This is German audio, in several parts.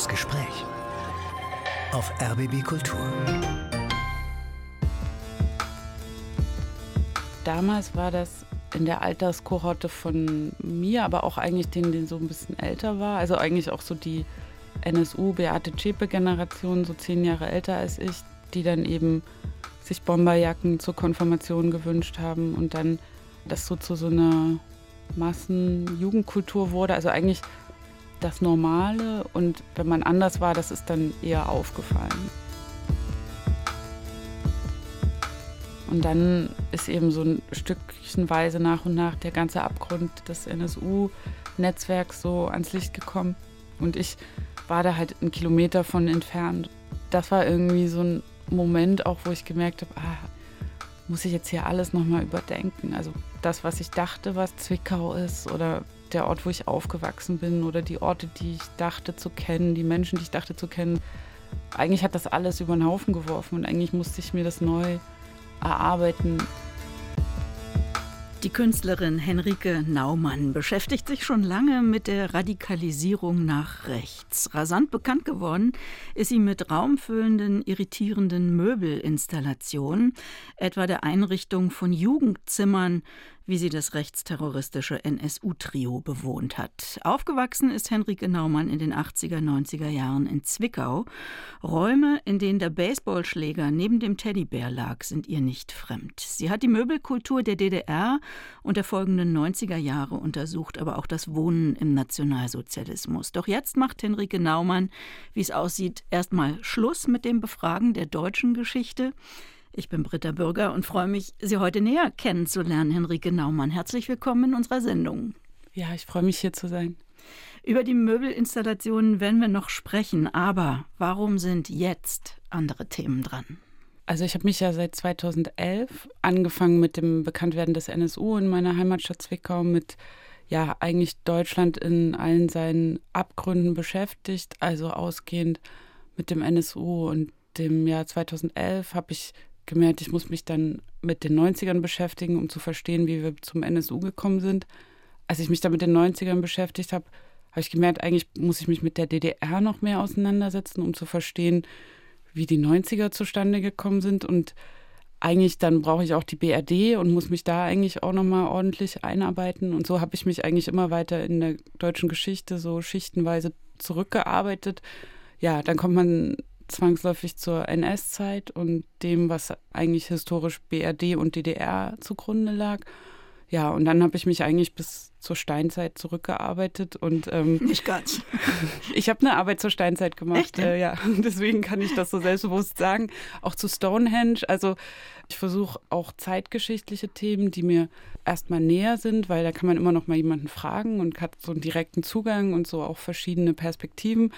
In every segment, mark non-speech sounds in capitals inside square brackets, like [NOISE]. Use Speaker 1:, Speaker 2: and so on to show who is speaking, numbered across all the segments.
Speaker 1: Das Gespräch auf RBB Kultur.
Speaker 2: Damals war das in der Alterskohorte von mir, aber auch eigentlich denen, die so ein bisschen älter war. Also eigentlich auch so die NSU, Beate Zschäpe-Generation, so zehn Jahre älter als ich, die dann eben sich Bomberjacken zur Konfirmation gewünscht haben und dann das so zu so einer Massenjugendkultur wurde. Also eigentlich das Normale und wenn man anders war, das ist dann eher aufgefallen. Und dann ist eben so ein Stückchenweise nach und nach der ganze Abgrund des NSU-Netzwerks so ans Licht gekommen. Und ich war da halt einen Kilometer von entfernt. Das war irgendwie so ein Moment auch, wo ich gemerkt habe, ah, muss ich jetzt hier alles nochmal überdenken. Also das, was ich dachte, was Zwickau ist oder der Ort, wo ich aufgewachsen bin oder die Orte, die ich dachte zu kennen, die Menschen, die ich dachte zu kennen. Eigentlich hat das alles über den Haufen geworfen und eigentlich musste ich mir das neu erarbeiten.
Speaker 3: Die Künstlerin Henrike Naumann beschäftigt sich schon lange mit der Radikalisierung nach rechts. Rasant bekannt geworden ist sie mit raumfüllenden, irritierenden Möbelinstallationen, etwa der Einrichtung von Jugendzimmern wie sie das rechtsterroristische NSU-Trio bewohnt hat. Aufgewachsen ist Henrike Naumann in den 80er, 90er Jahren in Zwickau. Räume, in denen der Baseballschläger neben dem Teddybär lag, sind ihr nicht fremd. Sie hat die Möbelkultur der DDR und der folgenden 90er Jahre untersucht, aber auch das Wohnen im Nationalsozialismus. Doch jetzt macht Henrike Naumann, wie es aussieht, erstmal Schluss mit dem Befragen der deutschen Geschichte. Ich bin Britta Bürger und freue mich, Sie heute näher kennenzulernen, Henrike Naumann. Herzlich willkommen in unserer Sendung.
Speaker 2: Ja, ich freue mich hier zu sein.
Speaker 3: Über die Möbelinstallationen werden wir noch sprechen, aber warum sind jetzt andere Themen dran?
Speaker 2: Also ich habe mich ja seit 2011 angefangen mit dem Bekanntwerden des NSU in meiner Heimatstadt Zwickau mit ja eigentlich Deutschland in allen seinen Abgründen beschäftigt, also ausgehend mit dem NSU und dem Jahr 2011 habe ich gemerkt, ich muss mich dann mit den 90ern beschäftigen, um zu verstehen, wie wir zum NSU gekommen sind. Als ich mich dann mit den 90ern beschäftigt habe, habe ich gemerkt, eigentlich muss ich mich mit der DDR noch mehr auseinandersetzen, um zu verstehen, wie die 90er zustande gekommen sind. Und eigentlich dann brauche ich auch die BRD und muss mich da eigentlich auch nochmal ordentlich einarbeiten. Und so habe ich mich eigentlich immer weiter in der deutschen Geschichte so schichtenweise zurückgearbeitet. Ja, dann kommt man zwangsläufig zur NS-Zeit und dem, was eigentlich historisch BRD und DDR zugrunde lag. Ja, und dann habe ich mich eigentlich bis zur Steinzeit zurückgearbeitet und
Speaker 3: ähm, [LAUGHS] nicht ganz. [LAUGHS]
Speaker 2: ich habe eine Arbeit zur Steinzeit gemacht, Echt, äh, ja. [LAUGHS] Deswegen kann ich das so selbstbewusst sagen. Auch zu Stonehenge. Also ich versuche auch zeitgeschichtliche Themen, die mir erstmal näher sind, weil da kann man immer noch mal jemanden fragen und hat so einen direkten Zugang und so auch verschiedene Perspektiven.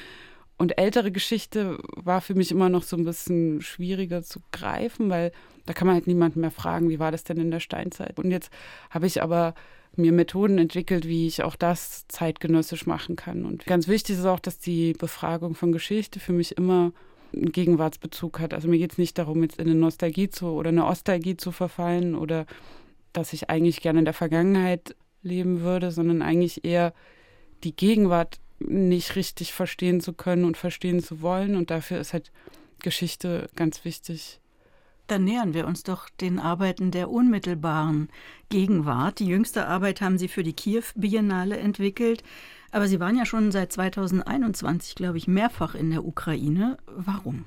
Speaker 2: Und ältere Geschichte war für mich immer noch so ein bisschen schwieriger zu greifen, weil da kann man halt niemanden mehr fragen, wie war das denn in der Steinzeit. Und jetzt habe ich aber mir Methoden entwickelt, wie ich auch das zeitgenössisch machen kann. Und ganz wichtig ist auch, dass die Befragung von Geschichte für mich immer einen Gegenwartsbezug hat. Also mir geht es nicht darum, jetzt in eine Nostalgie zu oder eine Ostalgie zu verfallen oder dass ich eigentlich gerne in der Vergangenheit leben würde, sondern eigentlich eher die Gegenwart nicht richtig verstehen zu können und verstehen zu wollen. Und dafür ist halt Geschichte ganz wichtig.
Speaker 3: Dann nähern wir uns doch den Arbeiten der unmittelbaren Gegenwart. Die jüngste Arbeit haben Sie für die Kiew Biennale entwickelt. Aber Sie waren ja schon seit 2021, glaube ich, mehrfach in der Ukraine. Warum?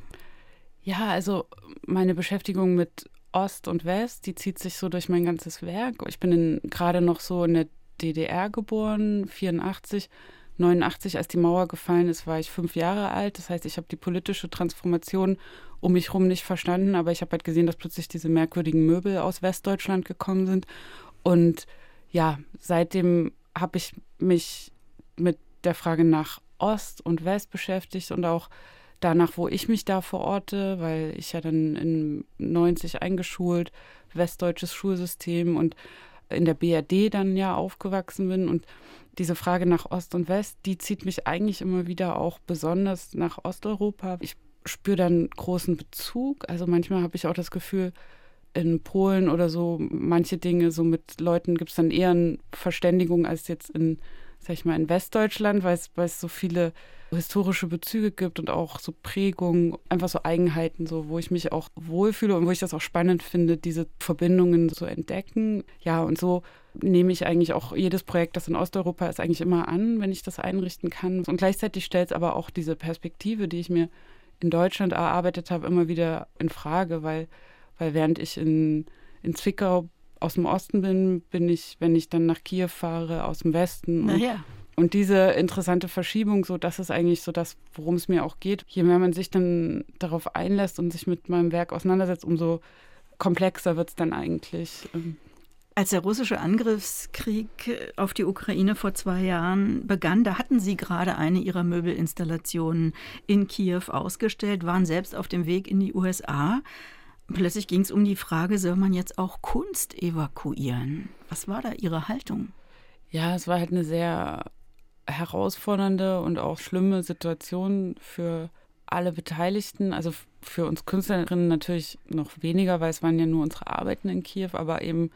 Speaker 2: Ja, also meine Beschäftigung mit Ost und West, die zieht sich so durch mein ganzes Werk. Ich bin gerade noch so in der DDR geboren, 84 89, als die Mauer gefallen ist, war ich fünf Jahre alt. Das heißt, ich habe die politische Transformation um mich herum nicht verstanden, aber ich habe halt gesehen, dass plötzlich diese merkwürdigen Möbel aus Westdeutschland gekommen sind. Und ja, seitdem habe ich mich mit der Frage nach Ost und West beschäftigt und auch danach, wo ich mich da verorte, weil ich ja dann in 90 eingeschult, westdeutsches Schulsystem und in der BRD dann ja aufgewachsen bin und diese Frage nach Ost und West, die zieht mich eigentlich immer wieder auch besonders nach Osteuropa. Ich spüre dann großen Bezug. Also manchmal habe ich auch das Gefühl, in Polen oder so, manche Dinge, so mit Leuten gibt es dann eher eine Verständigung als jetzt in sag ich mal, in Westdeutschland, weil es, so viele historische Bezüge gibt und auch so Prägungen, einfach so Eigenheiten, so wo ich mich auch wohlfühle und wo ich das auch spannend finde, diese Verbindungen zu entdecken. Ja, und so nehme ich eigentlich auch jedes Projekt, das in Osteuropa ist, eigentlich immer an, wenn ich das einrichten kann. Und gleichzeitig stellt es aber auch diese Perspektive, die ich mir in Deutschland erarbeitet habe, immer wieder in Frage, weil, weil während ich in, in Zwickau aus dem Osten bin, bin ich, wenn ich dann nach Kiew fahre, aus dem Westen.
Speaker 3: Naja.
Speaker 2: Und diese interessante Verschiebung, so das ist eigentlich so das, worum es mir auch geht. Je mehr man sich dann darauf einlässt und sich mit meinem Werk auseinandersetzt, umso komplexer wird es dann eigentlich. Ähm.
Speaker 3: Als der russische Angriffskrieg auf die Ukraine vor zwei Jahren begann, da hatten Sie gerade eine Ihrer Möbelinstallationen in Kiew ausgestellt, waren selbst auf dem Weg in die USA. Plötzlich ging es um die Frage, soll man jetzt auch Kunst evakuieren? Was war da Ihre Haltung?
Speaker 2: Ja, es war halt eine sehr herausfordernde und auch schlimme Situation für alle Beteiligten. Also für uns Künstlerinnen natürlich noch weniger, weil es waren ja nur unsere Arbeiten in Kiew, aber eben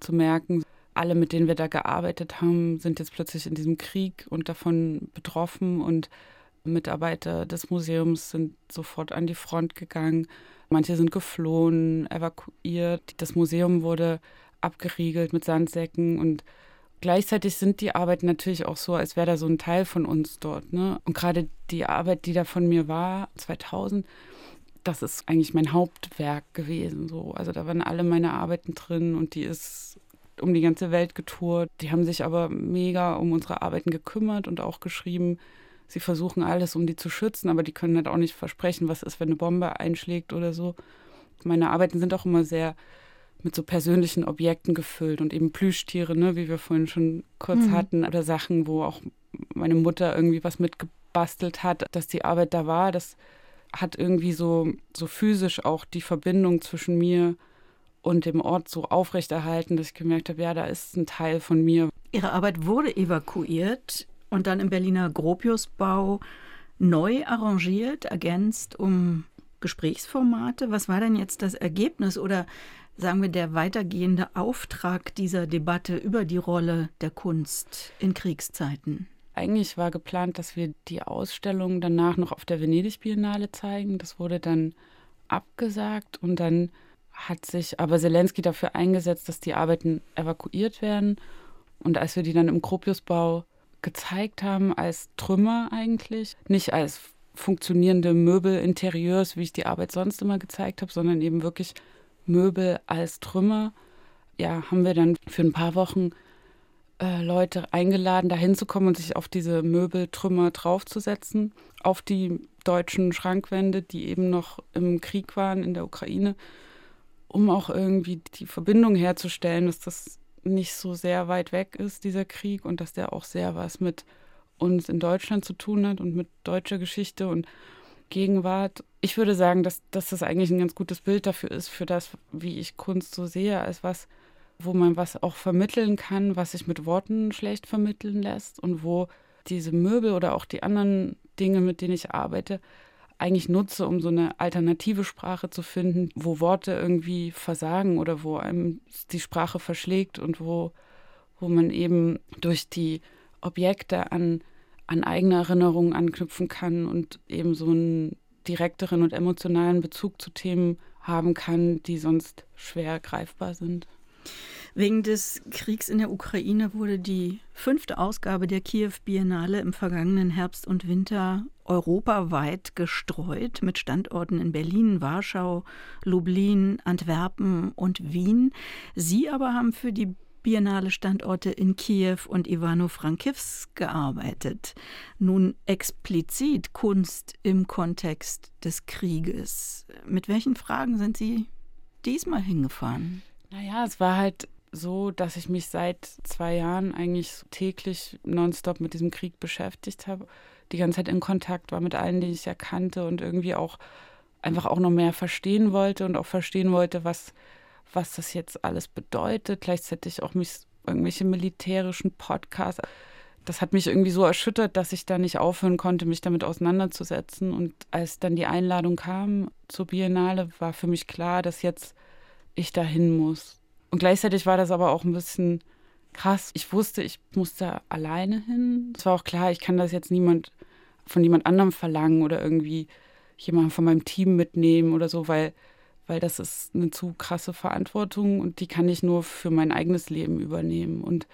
Speaker 2: zu merken, alle, mit denen wir da gearbeitet haben, sind jetzt plötzlich in diesem Krieg und davon betroffen und Mitarbeiter des Museums sind sofort an die Front gegangen. Manche sind geflohen, evakuiert. Das Museum wurde abgeriegelt mit Sandsäcken und gleichzeitig sind die Arbeiten natürlich auch so, als wäre da so ein Teil von uns dort. Ne? Und gerade die Arbeit, die da von mir war, 2000, das ist eigentlich mein Hauptwerk gewesen. So. Also da waren alle meine Arbeiten drin und die ist um die ganze Welt getourt. Die haben sich aber mega um unsere Arbeiten gekümmert und auch geschrieben, sie versuchen alles, um die zu schützen, aber die können halt auch nicht versprechen, was ist, wenn eine Bombe einschlägt oder so. Meine Arbeiten sind auch immer sehr mit so persönlichen Objekten gefüllt und eben Plüschtiere, ne, wie wir vorhin schon kurz mhm. hatten, oder Sachen, wo auch meine Mutter irgendwie was mitgebastelt hat, dass die Arbeit da war. Das hat irgendwie so, so physisch auch die Verbindung zwischen mir und dem Ort so aufrechterhalten, dass ich gemerkt habe, ja, da ist ein Teil von mir.
Speaker 3: Ihre Arbeit wurde evakuiert und dann im Berliner Gropiusbau neu arrangiert, ergänzt um Gesprächsformate. Was war denn jetzt das Ergebnis oder sagen wir der weitergehende Auftrag dieser Debatte über die Rolle der Kunst in Kriegszeiten?
Speaker 2: Eigentlich war geplant, dass wir die Ausstellung danach noch auf der Venedig Biennale zeigen. Das wurde dann abgesagt und dann hat sich aber Zelensky dafür eingesetzt, dass die Arbeiten evakuiert werden. Und als wir die dann im Gropiusbau gezeigt haben als Trümmer eigentlich, nicht als funktionierende Möbelinterieurs, wie ich die Arbeit sonst immer gezeigt habe, sondern eben wirklich Möbel als Trümmer. Ja, haben wir dann für ein paar Wochen äh, Leute eingeladen, da hinzukommen und sich auf diese Möbeltrümmer draufzusetzen, auf die deutschen Schrankwände, die eben noch im Krieg waren in der Ukraine, um auch irgendwie die Verbindung herzustellen, dass das nicht so sehr weit weg ist, dieser Krieg, und dass der auch sehr was mit uns in Deutschland zu tun hat und mit deutscher Geschichte und Gegenwart. Ich würde sagen, dass, dass das eigentlich ein ganz gutes Bild dafür ist, für das, wie ich Kunst so sehe, als was, wo man was auch vermitteln kann, was sich mit Worten schlecht vermitteln lässt und wo diese Möbel oder auch die anderen Dinge, mit denen ich arbeite, eigentlich nutze, um so eine alternative Sprache zu finden, wo Worte irgendwie versagen oder wo einem die Sprache verschlägt und wo, wo man eben durch die Objekte an, an eigene Erinnerungen anknüpfen kann und eben so einen direkteren und emotionalen Bezug zu Themen haben kann, die sonst schwer greifbar sind.
Speaker 3: Wegen des Kriegs in der Ukraine wurde die fünfte Ausgabe der Kiew Biennale im vergangenen Herbst und Winter europaweit gestreut mit Standorten in Berlin, Warschau, Lublin, Antwerpen und Wien. Sie aber haben für die Biennale Standorte in Kiew und Ivano-Frankivsk gearbeitet. Nun explizit Kunst im Kontext des Krieges. Mit welchen Fragen sind Sie diesmal hingefahren?
Speaker 2: Naja, es war halt so, dass ich mich seit zwei Jahren eigentlich täglich nonstop mit diesem Krieg beschäftigt habe. Die ganze Zeit in Kontakt war mit allen, die ich ja kannte und irgendwie auch einfach auch noch mehr verstehen wollte und auch verstehen wollte, was, was das jetzt alles bedeutet. Gleichzeitig auch mich irgendwelche militärischen Podcasts. Das hat mich irgendwie so erschüttert, dass ich da nicht aufhören konnte, mich damit auseinanderzusetzen. Und als dann die Einladung kam zur Biennale, war für mich klar, dass jetzt ich dahin muss und gleichzeitig war das aber auch ein bisschen krass. Ich wusste, ich musste alleine hin. Es war auch klar, ich kann das jetzt niemand von jemand anderem verlangen oder irgendwie jemanden von meinem Team mitnehmen oder so, weil, weil das ist eine zu krasse Verantwortung und die kann ich nur für mein eigenes Leben übernehmen. Und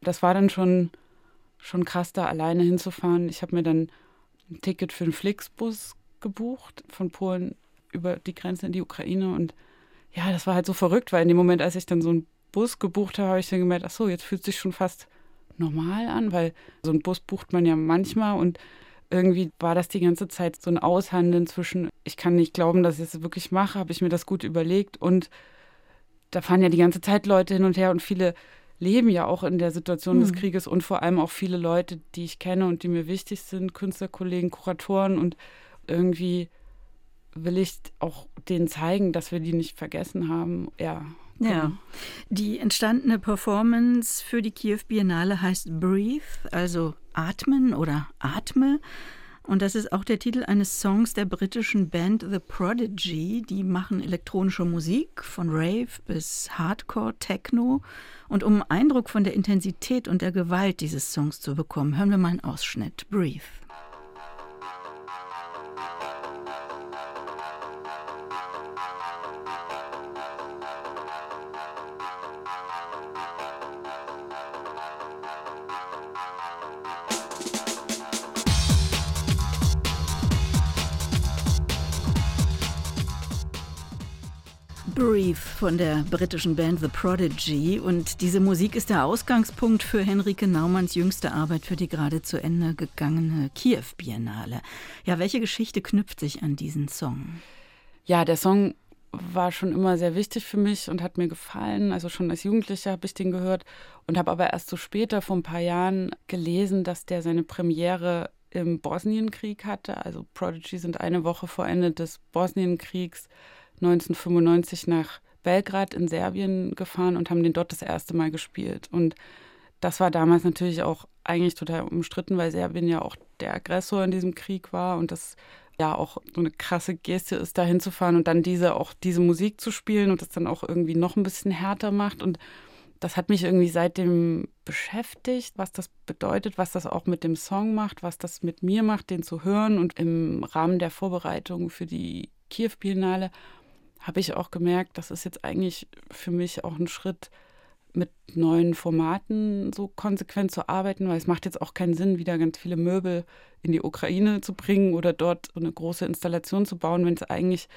Speaker 2: das war dann schon, schon krass, da alleine hinzufahren. Ich habe mir dann ein Ticket für einen Flixbus gebucht von Polen über die Grenze in die Ukraine und ja, das war halt so verrückt, weil in dem Moment, als ich dann so einen Bus gebucht habe, habe ich dann gemerkt, ach so, jetzt fühlt sich schon fast normal an, weil so einen Bus bucht man ja manchmal und irgendwie war das die ganze Zeit so ein Aushandeln zwischen, ich kann nicht glauben, dass ich es das wirklich mache, habe ich mir das gut überlegt und da fahren ja die ganze Zeit Leute hin und her und viele leben ja auch in der Situation mhm. des hm. Krieges und vor allem auch viele Leute, die ich kenne und die mir wichtig sind, Künstlerkollegen, Kuratoren und irgendwie will ich auch denen zeigen, dass wir die nicht vergessen haben. Ja.
Speaker 3: Ja. Genau. Die entstandene Performance für die Kiew Biennale heißt Breathe, also atmen oder atme. Und das ist auch der Titel eines Songs der britischen Band The Prodigy. Die machen elektronische Musik von Rave bis Hardcore, Techno. Und um einen Eindruck von der Intensität und der Gewalt dieses Songs zu bekommen, hören wir mal einen Ausschnitt. Breathe. Breathe von der britischen Band The Prodigy. Und diese Musik ist der Ausgangspunkt für Henrike Naumanns jüngste Arbeit für die gerade zu Ende gegangene Kiew-Biennale. Ja, welche Geschichte knüpft sich an diesen Song?
Speaker 2: Ja, der Song war schon immer sehr wichtig für mich und hat mir gefallen. Also schon als Jugendlicher habe ich den gehört und habe aber erst so später, vor ein paar Jahren, gelesen, dass der seine Premiere im Bosnienkrieg hatte. Also Prodigy sind eine Woche vor Ende des Bosnienkriegs 1995 nach Belgrad in Serbien gefahren und haben den dort das erste Mal gespielt. Und das war damals natürlich auch eigentlich total umstritten, weil Serbien ja auch der Aggressor in diesem Krieg war und das ja auch so eine krasse Geste ist, da hinzufahren und dann diese auch diese Musik zu spielen und das dann auch irgendwie noch ein bisschen härter macht. Und das hat mich irgendwie seitdem beschäftigt, was das bedeutet, was das auch mit dem Song macht, was das mit mir macht, den zu hören. Und im Rahmen der Vorbereitung für die Kiew Biennale habe ich auch gemerkt, das ist jetzt eigentlich für mich auch ein Schritt, mit neuen Formaten so konsequent zu arbeiten, weil es macht jetzt auch keinen Sinn, wieder ganz viele Möbel in die Ukraine zu bringen oder dort so eine große Installation zu bauen, wenn es eigentlich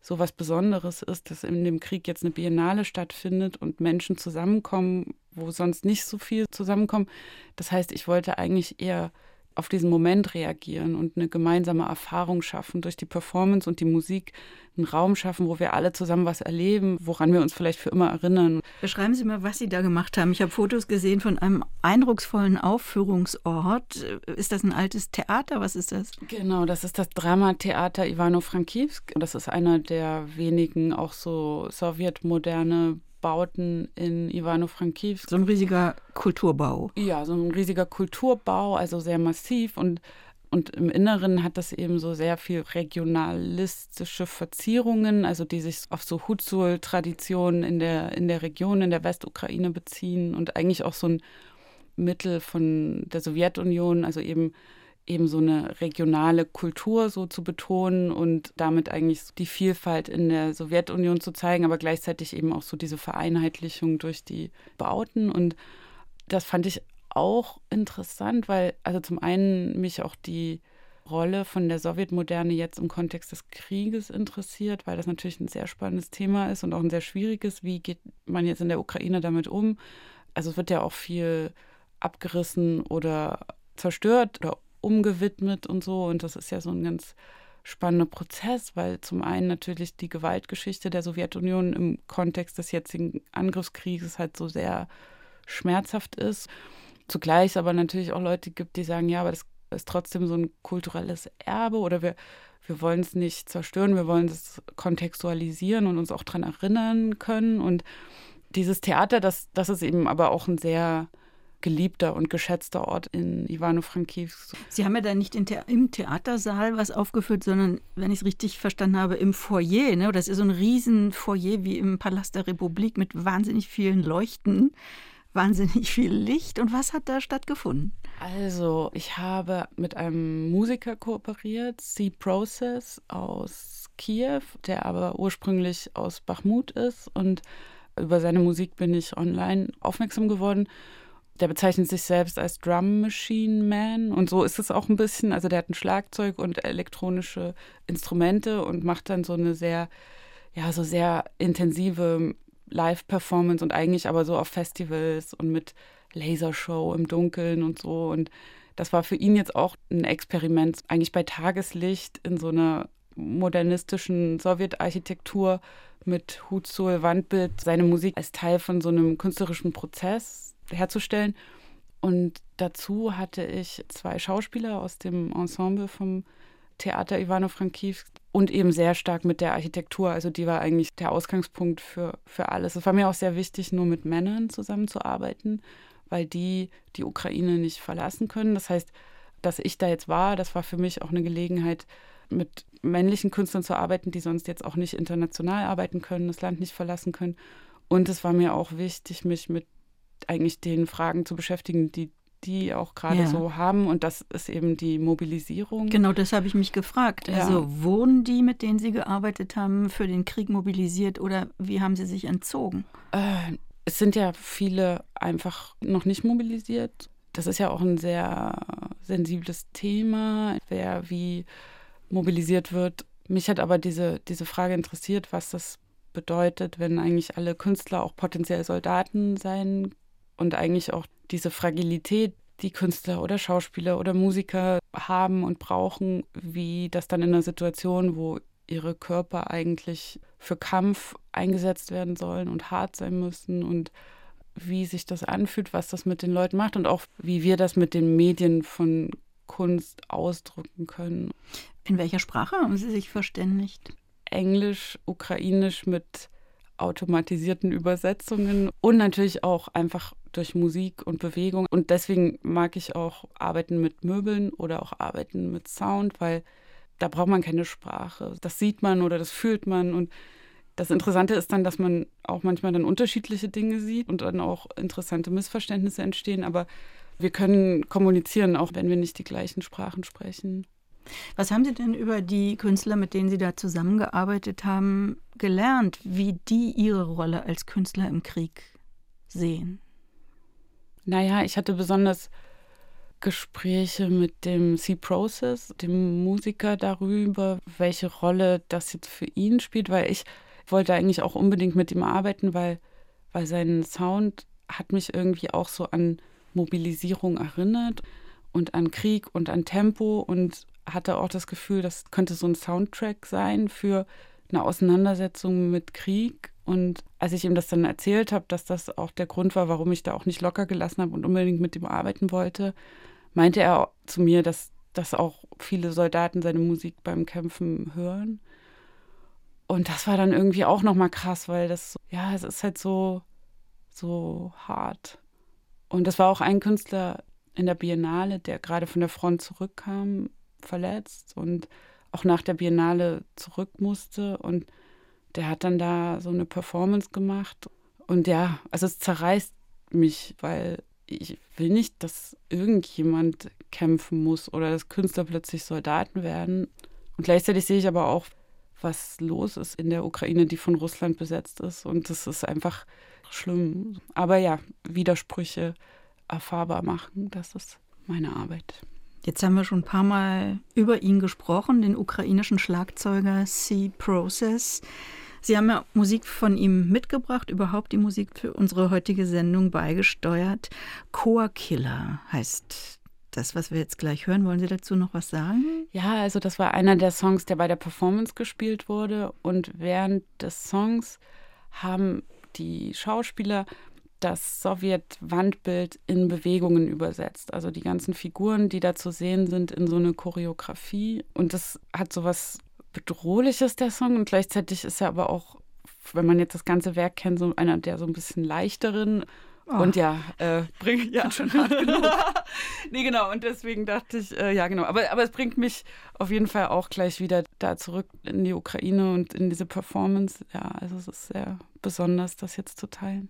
Speaker 2: so was Besonderes ist, dass in dem Krieg jetzt eine Biennale stattfindet und Menschen zusammenkommen, wo sonst nicht so viel zusammenkommen. Das heißt, ich wollte eigentlich eher auf diesen Moment reagieren und eine gemeinsame Erfahrung schaffen, durch die Performance und die Musik einen Raum schaffen, wo wir alle zusammen was erleben, woran wir uns vielleicht für immer erinnern.
Speaker 3: Beschreiben Sie mal, was Sie da gemacht haben. Ich habe Fotos gesehen von einem eindrucksvollen Aufführungsort. Ist das ein altes Theater? Was ist das?
Speaker 2: Genau, das ist das Dramatheater Ivano-Frankivsk. Das ist einer der wenigen auch so sowjetmoderne Bauten in Ivano-Frankivsk.
Speaker 3: So ein riesiger Kulturbau.
Speaker 2: Ja, so ein riesiger Kulturbau, also sehr massiv und und im Inneren hat das eben so sehr viel regionalistische Verzierungen, also die sich auf so Hutsul-Traditionen in der, in der Region, in der Westukraine beziehen und eigentlich auch so ein Mittel von der Sowjetunion, also eben eben so eine regionale Kultur so zu betonen und damit eigentlich die Vielfalt in der Sowjetunion zu zeigen, aber gleichzeitig eben auch so diese Vereinheitlichung durch die Bauten. Und das fand ich auch interessant, weil also zum einen mich auch die Rolle von der Sowjetmoderne jetzt im Kontext des Krieges interessiert, weil das natürlich ein sehr spannendes Thema ist und auch ein sehr schwieriges. Wie geht man jetzt in der Ukraine damit um? Also es wird ja auch viel abgerissen oder zerstört oder umgewidmet und so. Und das ist ja so ein ganz spannender Prozess, weil zum einen natürlich die Gewaltgeschichte der Sowjetunion im Kontext des jetzigen Angriffskrieges halt so sehr schmerzhaft ist. Zugleich aber natürlich auch Leute gibt, die sagen, ja, aber das ist trotzdem so ein kulturelles Erbe oder wir, wir wollen es nicht zerstören, wir wollen es kontextualisieren und uns auch daran erinnern können. Und dieses Theater, das, das ist eben aber auch ein sehr geliebter und geschätzter Ort in Ivano-Frankivsk.
Speaker 3: Sie haben ja da nicht The im Theatersaal was aufgeführt, sondern, wenn ich es richtig verstanden habe, im Foyer. Ne? Das ist so ein riesen Foyer wie im Palast der Republik mit wahnsinnig vielen Leuchten. wahnsinnig viel Licht. Und was hat da stattgefunden?
Speaker 2: Also, ich habe mit einem Musiker kooperiert, C-Process aus Kiew, der aber ursprünglich aus Bachmut ist. Und über seine Musik bin ich online aufmerksam geworden. Der bezeichnet sich selbst als Drum Machine Man und so ist es auch ein bisschen. Also der hat ein Schlagzeug und elektronische Instrumente und macht dann so eine sehr, ja, so sehr intensive Live-Performance und eigentlich aber so auf Festivals und mit Lasershow im Dunkeln und so. Und das war für ihn jetzt auch ein Experiment, eigentlich bei Tageslicht in so einer modernistischen Sowjetarchitektur mit Hutsul, Wandbild, seine Musik als Teil von so einem künstlerischen Prozess herzustellen. Und dazu hatte ich zwei Schauspieler aus dem Ensemble vom Theater Ivano-Frankivsk und eben sehr stark mit der Architektur. Also die war eigentlich der Ausgangspunkt für, für alles. Es war mir auch sehr wichtig, nur mit Männern zusammenzuarbeiten, weil die die Ukraine nicht verlassen können. Das heißt, dass ich da jetzt war, das war für mich auch eine Gelegenheit, mit männlichen Künstlern zu arbeiten, die sonst jetzt auch nicht international arbeiten können, das Land nicht verlassen können. Und es war mir auch wichtig, mich mit eigentlich den Fragen zu beschäftigen, die die auch gerade ja. so haben. Und das ist eben die Mobilisierung.
Speaker 3: Genau, das habe ich mich gefragt. Ja. Also wurden die, mit denen Sie gearbeitet haben, für den Krieg mobilisiert oder wie haben sie sich entzogen?
Speaker 2: Äh, es sind ja viele einfach noch nicht mobilisiert. Das ist ja auch ein sehr sensibles Thema, wer wie mobilisiert wird. Mich hat aber diese, diese Frage interessiert, was das bedeutet, wenn eigentlich alle Künstler auch potenziell Soldaten sein und eigentlich auch diese Fragilität, die Künstler oder Schauspieler oder Musiker haben und brauchen, wie das dann in einer Situation, wo ihre Körper eigentlich für Kampf eingesetzt werden sollen und hart sein müssen und wie sich das anfühlt, was das mit den Leuten macht und auch wie wir das mit den Medien von Kunst ausdrücken können.
Speaker 3: In welcher Sprache haben Sie sich verständigt?
Speaker 2: Englisch, Ukrainisch mit automatisierten Übersetzungen und natürlich auch einfach durch Musik und Bewegung. Und deswegen mag ich auch arbeiten mit Möbeln oder auch arbeiten mit Sound, weil da braucht man keine Sprache. Das sieht man oder das fühlt man. Und das Interessante ist dann, dass man auch manchmal dann unterschiedliche Dinge sieht und dann auch interessante Missverständnisse entstehen. Aber wir können kommunizieren, auch wenn wir nicht die gleichen Sprachen sprechen.
Speaker 3: Was haben Sie denn über die Künstler, mit denen Sie da zusammengearbeitet haben, gelernt, wie die ihre Rolle als Künstler im Krieg sehen?
Speaker 2: Naja, ich hatte besonders Gespräche mit dem C-Process, dem Musiker darüber, welche Rolle das jetzt für ihn spielt, weil ich wollte eigentlich auch unbedingt mit ihm arbeiten, weil, weil sein Sound hat mich irgendwie auch so an Mobilisierung erinnert und an Krieg und an Tempo und hatte auch das Gefühl, das könnte so ein Soundtrack sein für eine Auseinandersetzung mit Krieg. Und als ich ihm das dann erzählt habe, dass das auch der Grund war, warum ich da auch nicht locker gelassen habe und unbedingt mit ihm arbeiten wollte, meinte er zu mir, dass, dass auch viele Soldaten seine Musik beim Kämpfen hören. Und das war dann irgendwie auch nochmal krass, weil das, ja, es ist halt so, so hart. Und das war auch ein Künstler in der Biennale, der gerade von der Front zurückkam verletzt und auch nach der Biennale zurück musste. Und der hat dann da so eine Performance gemacht. Und ja, also es zerreißt mich, weil ich will nicht, dass irgendjemand kämpfen muss oder dass Künstler plötzlich Soldaten werden. Und gleichzeitig sehe ich aber auch, was los ist in der Ukraine, die von Russland besetzt ist. Und das ist einfach schlimm. Aber ja, Widersprüche erfahrbar machen, das ist meine Arbeit.
Speaker 3: Jetzt haben wir schon ein paar Mal über ihn gesprochen, den ukrainischen Schlagzeuger C. Process. Sie haben ja Musik von ihm mitgebracht, überhaupt die Musik für unsere heutige Sendung beigesteuert. Core Killer heißt das, was wir jetzt gleich hören. Wollen Sie dazu noch was sagen?
Speaker 2: Ja, also das war einer der Songs, der bei der Performance gespielt wurde. Und während des Songs haben die Schauspieler das Sowjet-Wandbild in Bewegungen übersetzt. Also die ganzen Figuren, die da zu sehen sind, in so eine Choreografie. Und das hat so was Bedrohliches, der Song. Und gleichzeitig ist er aber auch, wenn man jetzt das ganze Werk kennt, so einer der so ein bisschen leichteren. Oh. Und ja, äh, bringt ja schon hart genug. [LAUGHS] nee, genau. Und deswegen dachte ich, äh, ja, genau. Aber, aber es bringt mich auf jeden Fall auch gleich wieder da zurück in die Ukraine und in diese Performance. Ja, also es ist sehr besonders, das jetzt zu teilen.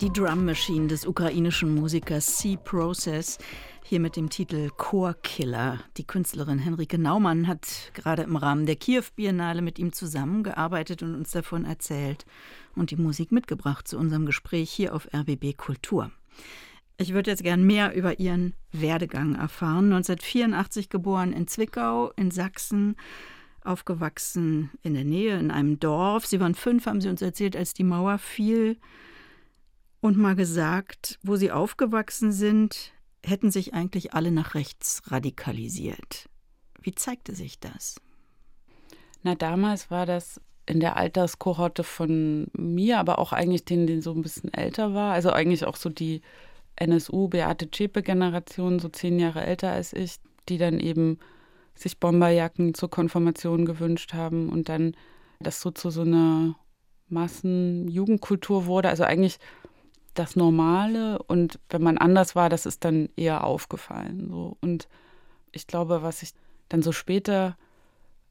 Speaker 3: Die Drum Machine des ukrainischen Musikers C-Process, hier mit dem Titel Core Killer. Die Künstlerin Henrike Naumann hat gerade im Rahmen der Kiew Biennale mit ihm zusammengearbeitet und uns davon erzählt und die Musik mitgebracht zu unserem Gespräch hier auf RBB Kultur. Ich würde jetzt gern mehr über Ihren Werdegang erfahren. 1984 geboren in Zwickau in Sachsen, aufgewachsen in der Nähe in einem Dorf. Sie waren fünf, haben Sie uns erzählt, als die Mauer fiel und mal gesagt, wo sie aufgewachsen sind, hätten sich eigentlich alle nach rechts radikalisiert. Wie zeigte sich das?
Speaker 2: Na, damals war das in der Alterskohorte von mir, aber auch eigentlich denen, die so ein bisschen älter war. Also eigentlich auch so die NSU, Beate Zschäpe-Generation, so zehn Jahre älter als ich, die dann eben sich Bomberjacken zur Konfirmation gewünscht haben und dann das so zu so einer Massenjugendkultur wurde. Also eigentlich das Normale und wenn man anders war, das ist dann eher aufgefallen. So. Und ich glaube, was ich dann so später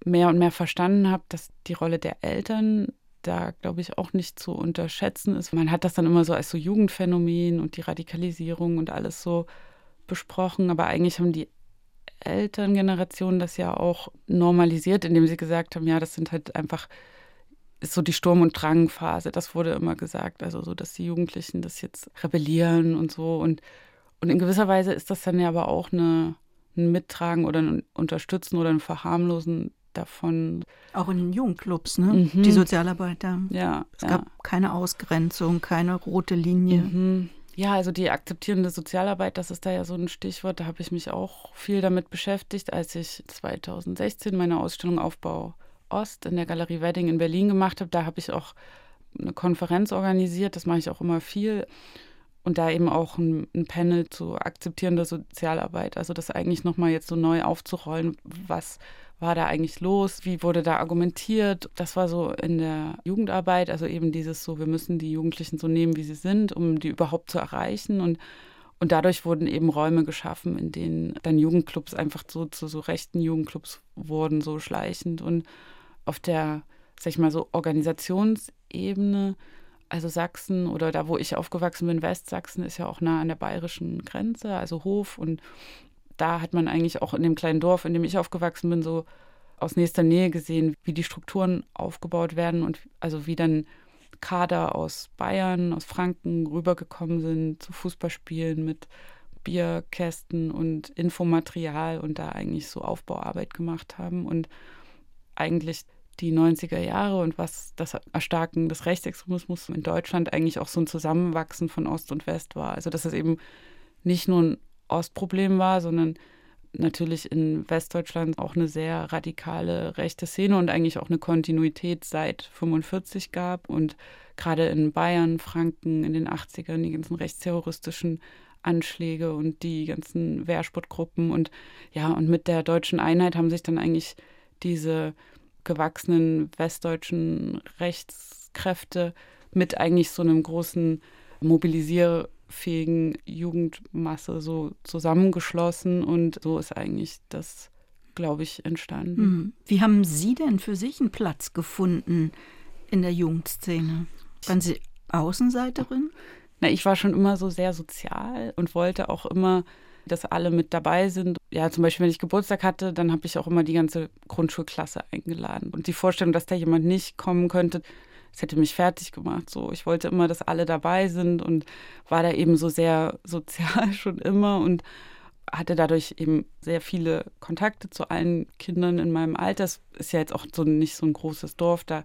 Speaker 2: mehr und mehr verstanden habe, dass die Rolle der Eltern da, glaube ich, auch nicht zu unterschätzen ist. Man hat das dann immer so als so Jugendphänomen und die Radikalisierung und alles so besprochen, aber eigentlich haben die Elterngenerationen das ja auch normalisiert, indem sie gesagt haben, ja, das sind halt einfach ist so die Sturm- und Drangphase. Das wurde immer gesagt. Also so, dass die Jugendlichen das jetzt rebellieren und so. Und, und in gewisser Weise ist das dann ja aber auch eine, ein Mittragen oder ein Unterstützen oder ein Verharmlosen davon.
Speaker 3: Auch in den Jugendclubs, ne? Mhm. Die Sozialarbeiter.
Speaker 2: Ja.
Speaker 3: Es ja. gab keine Ausgrenzung, keine rote Linie.
Speaker 2: Mhm. Ja, also die akzeptierende Sozialarbeit, das ist da ja so ein Stichwort. Da habe ich mich auch viel damit beschäftigt, als ich 2016 meine Ausstellung Aufbau Ost in der Galerie Wedding in Berlin gemacht habe. Da habe ich auch eine Konferenz organisiert, das mache ich auch immer viel. Und da eben auch ein, ein Panel zu akzeptierender Sozialarbeit. Also das eigentlich nochmal jetzt so neu aufzurollen, was war da eigentlich los, wie wurde da argumentiert. Das war so in der Jugendarbeit, also eben dieses so, wir müssen die Jugendlichen so nehmen, wie sie sind, um die überhaupt zu erreichen. Und, und dadurch wurden eben Räume geschaffen, in denen dann Jugendclubs einfach so zu so rechten Jugendclubs wurden, so schleichend. Und auf der, sag ich mal so, Organisationsebene, also Sachsen oder da, wo ich aufgewachsen bin, Westsachsen ist ja auch nah an der bayerischen Grenze, also Hof. Und da hat man eigentlich auch in dem kleinen Dorf, in dem ich aufgewachsen bin, so aus nächster Nähe gesehen, wie die Strukturen aufgebaut werden und also wie dann Kader aus Bayern, aus Franken rübergekommen sind zu Fußballspielen mit Bierkästen und Infomaterial und da eigentlich so Aufbauarbeit gemacht haben und eigentlich die 90er Jahre und was das Erstarken des Rechtsextremismus in Deutschland eigentlich auch so ein Zusammenwachsen von Ost und West war. Also dass es eben nicht nur ein Ostproblem war, sondern natürlich in Westdeutschland auch eine sehr radikale rechte Szene und eigentlich auch eine Kontinuität seit 45 gab und gerade in Bayern, Franken in den 80ern die ganzen rechtsterroristischen Anschläge und die ganzen Wehrsportgruppen und ja, und mit der deutschen Einheit haben sich dann eigentlich diese gewachsenen westdeutschen Rechtskräfte mit eigentlich so einem großen mobilisierfähigen Jugendmasse so zusammengeschlossen und so ist eigentlich das, glaube ich, entstanden. Hm.
Speaker 3: Wie haben Sie denn für sich einen Platz gefunden in der Jugendszene? Waren Sie Außenseiterin?
Speaker 2: Na, ich war schon immer so sehr sozial und wollte auch immer dass alle mit dabei sind. Ja, zum Beispiel, wenn ich Geburtstag hatte, dann habe ich auch immer die ganze Grundschulklasse eingeladen. Und die Vorstellung, dass da jemand nicht kommen könnte, das hätte mich fertig gemacht. So, ich wollte immer, dass alle dabei sind und war da eben so sehr [LAUGHS] sozial schon immer und hatte dadurch eben sehr viele Kontakte zu allen Kindern in meinem Alter. Es ist ja jetzt auch so nicht so ein großes Dorf, da,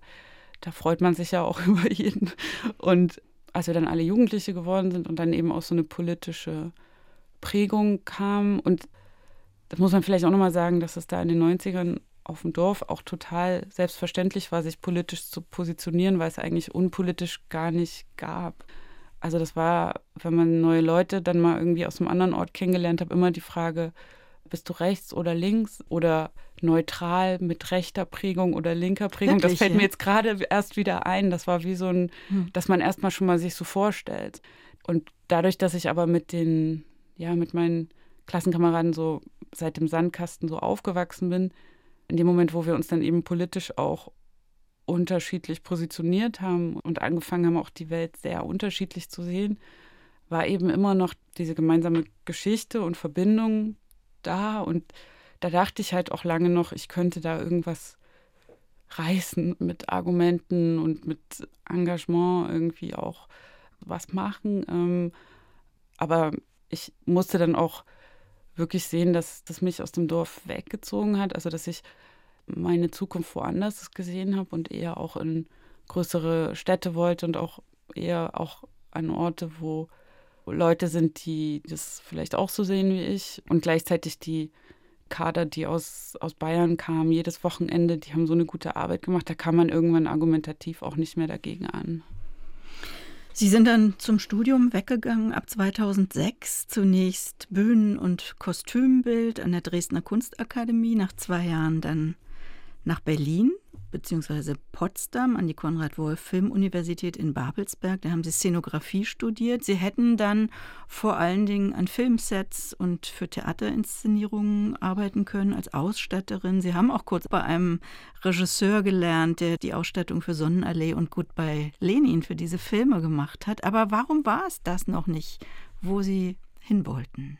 Speaker 2: da freut man sich ja auch [LAUGHS] über jeden. Und als wir dann alle Jugendliche geworden sind und dann eben auch so eine politische Prägung kam. Und das muss man vielleicht auch nochmal sagen, dass es da in den 90ern auf dem Dorf auch total selbstverständlich war, sich politisch zu positionieren, weil es eigentlich unpolitisch gar nicht gab. Also das war, wenn man neue Leute dann mal irgendwie aus einem anderen Ort kennengelernt hat, immer die Frage, bist du rechts oder links oder neutral mit rechter Prägung oder linker Prägung? Wirklich, das fällt ja? mir jetzt gerade erst wieder ein. Das war wie so ein, hm. dass man erstmal schon mal sich so vorstellt. Und dadurch, dass ich aber mit den ja, mit meinen Klassenkameraden so seit dem Sandkasten so aufgewachsen bin, in dem Moment, wo wir uns dann eben politisch auch unterschiedlich positioniert haben und angefangen haben, auch die Welt sehr unterschiedlich zu sehen, war eben immer noch diese gemeinsame Geschichte und Verbindung da. Und da dachte ich halt auch lange noch, ich könnte da irgendwas reißen mit Argumenten und mit Engagement irgendwie auch was machen. Ähm, aber ich musste dann auch wirklich sehen, dass das mich aus dem Dorf weggezogen hat. Also dass ich meine Zukunft woanders gesehen habe und eher auch in größere Städte wollte und auch eher auch an Orte, wo Leute sind, die das vielleicht auch so sehen wie ich und gleichzeitig die Kader, die aus, aus Bayern kamen, jedes Wochenende, die haben so eine gute Arbeit gemacht, da kann man irgendwann argumentativ auch nicht mehr dagegen an.
Speaker 3: Sie sind dann zum Studium weggegangen ab 2006. Zunächst Bühnen- und Kostümbild an der Dresdner Kunstakademie, nach zwei Jahren dann nach Berlin bzw. Potsdam an die Konrad-Wolf-Filmuniversität in Babelsberg. Da haben Sie Szenografie studiert. Sie hätten dann vor allen Dingen an Filmsets und für Theaterinszenierungen arbeiten können als Ausstatterin. Sie haben auch kurz bei einem Regisseur gelernt, der die Ausstattung für Sonnenallee und Goodbye Lenin für diese Filme gemacht hat. Aber warum war es das noch nicht, wo Sie hin wollten?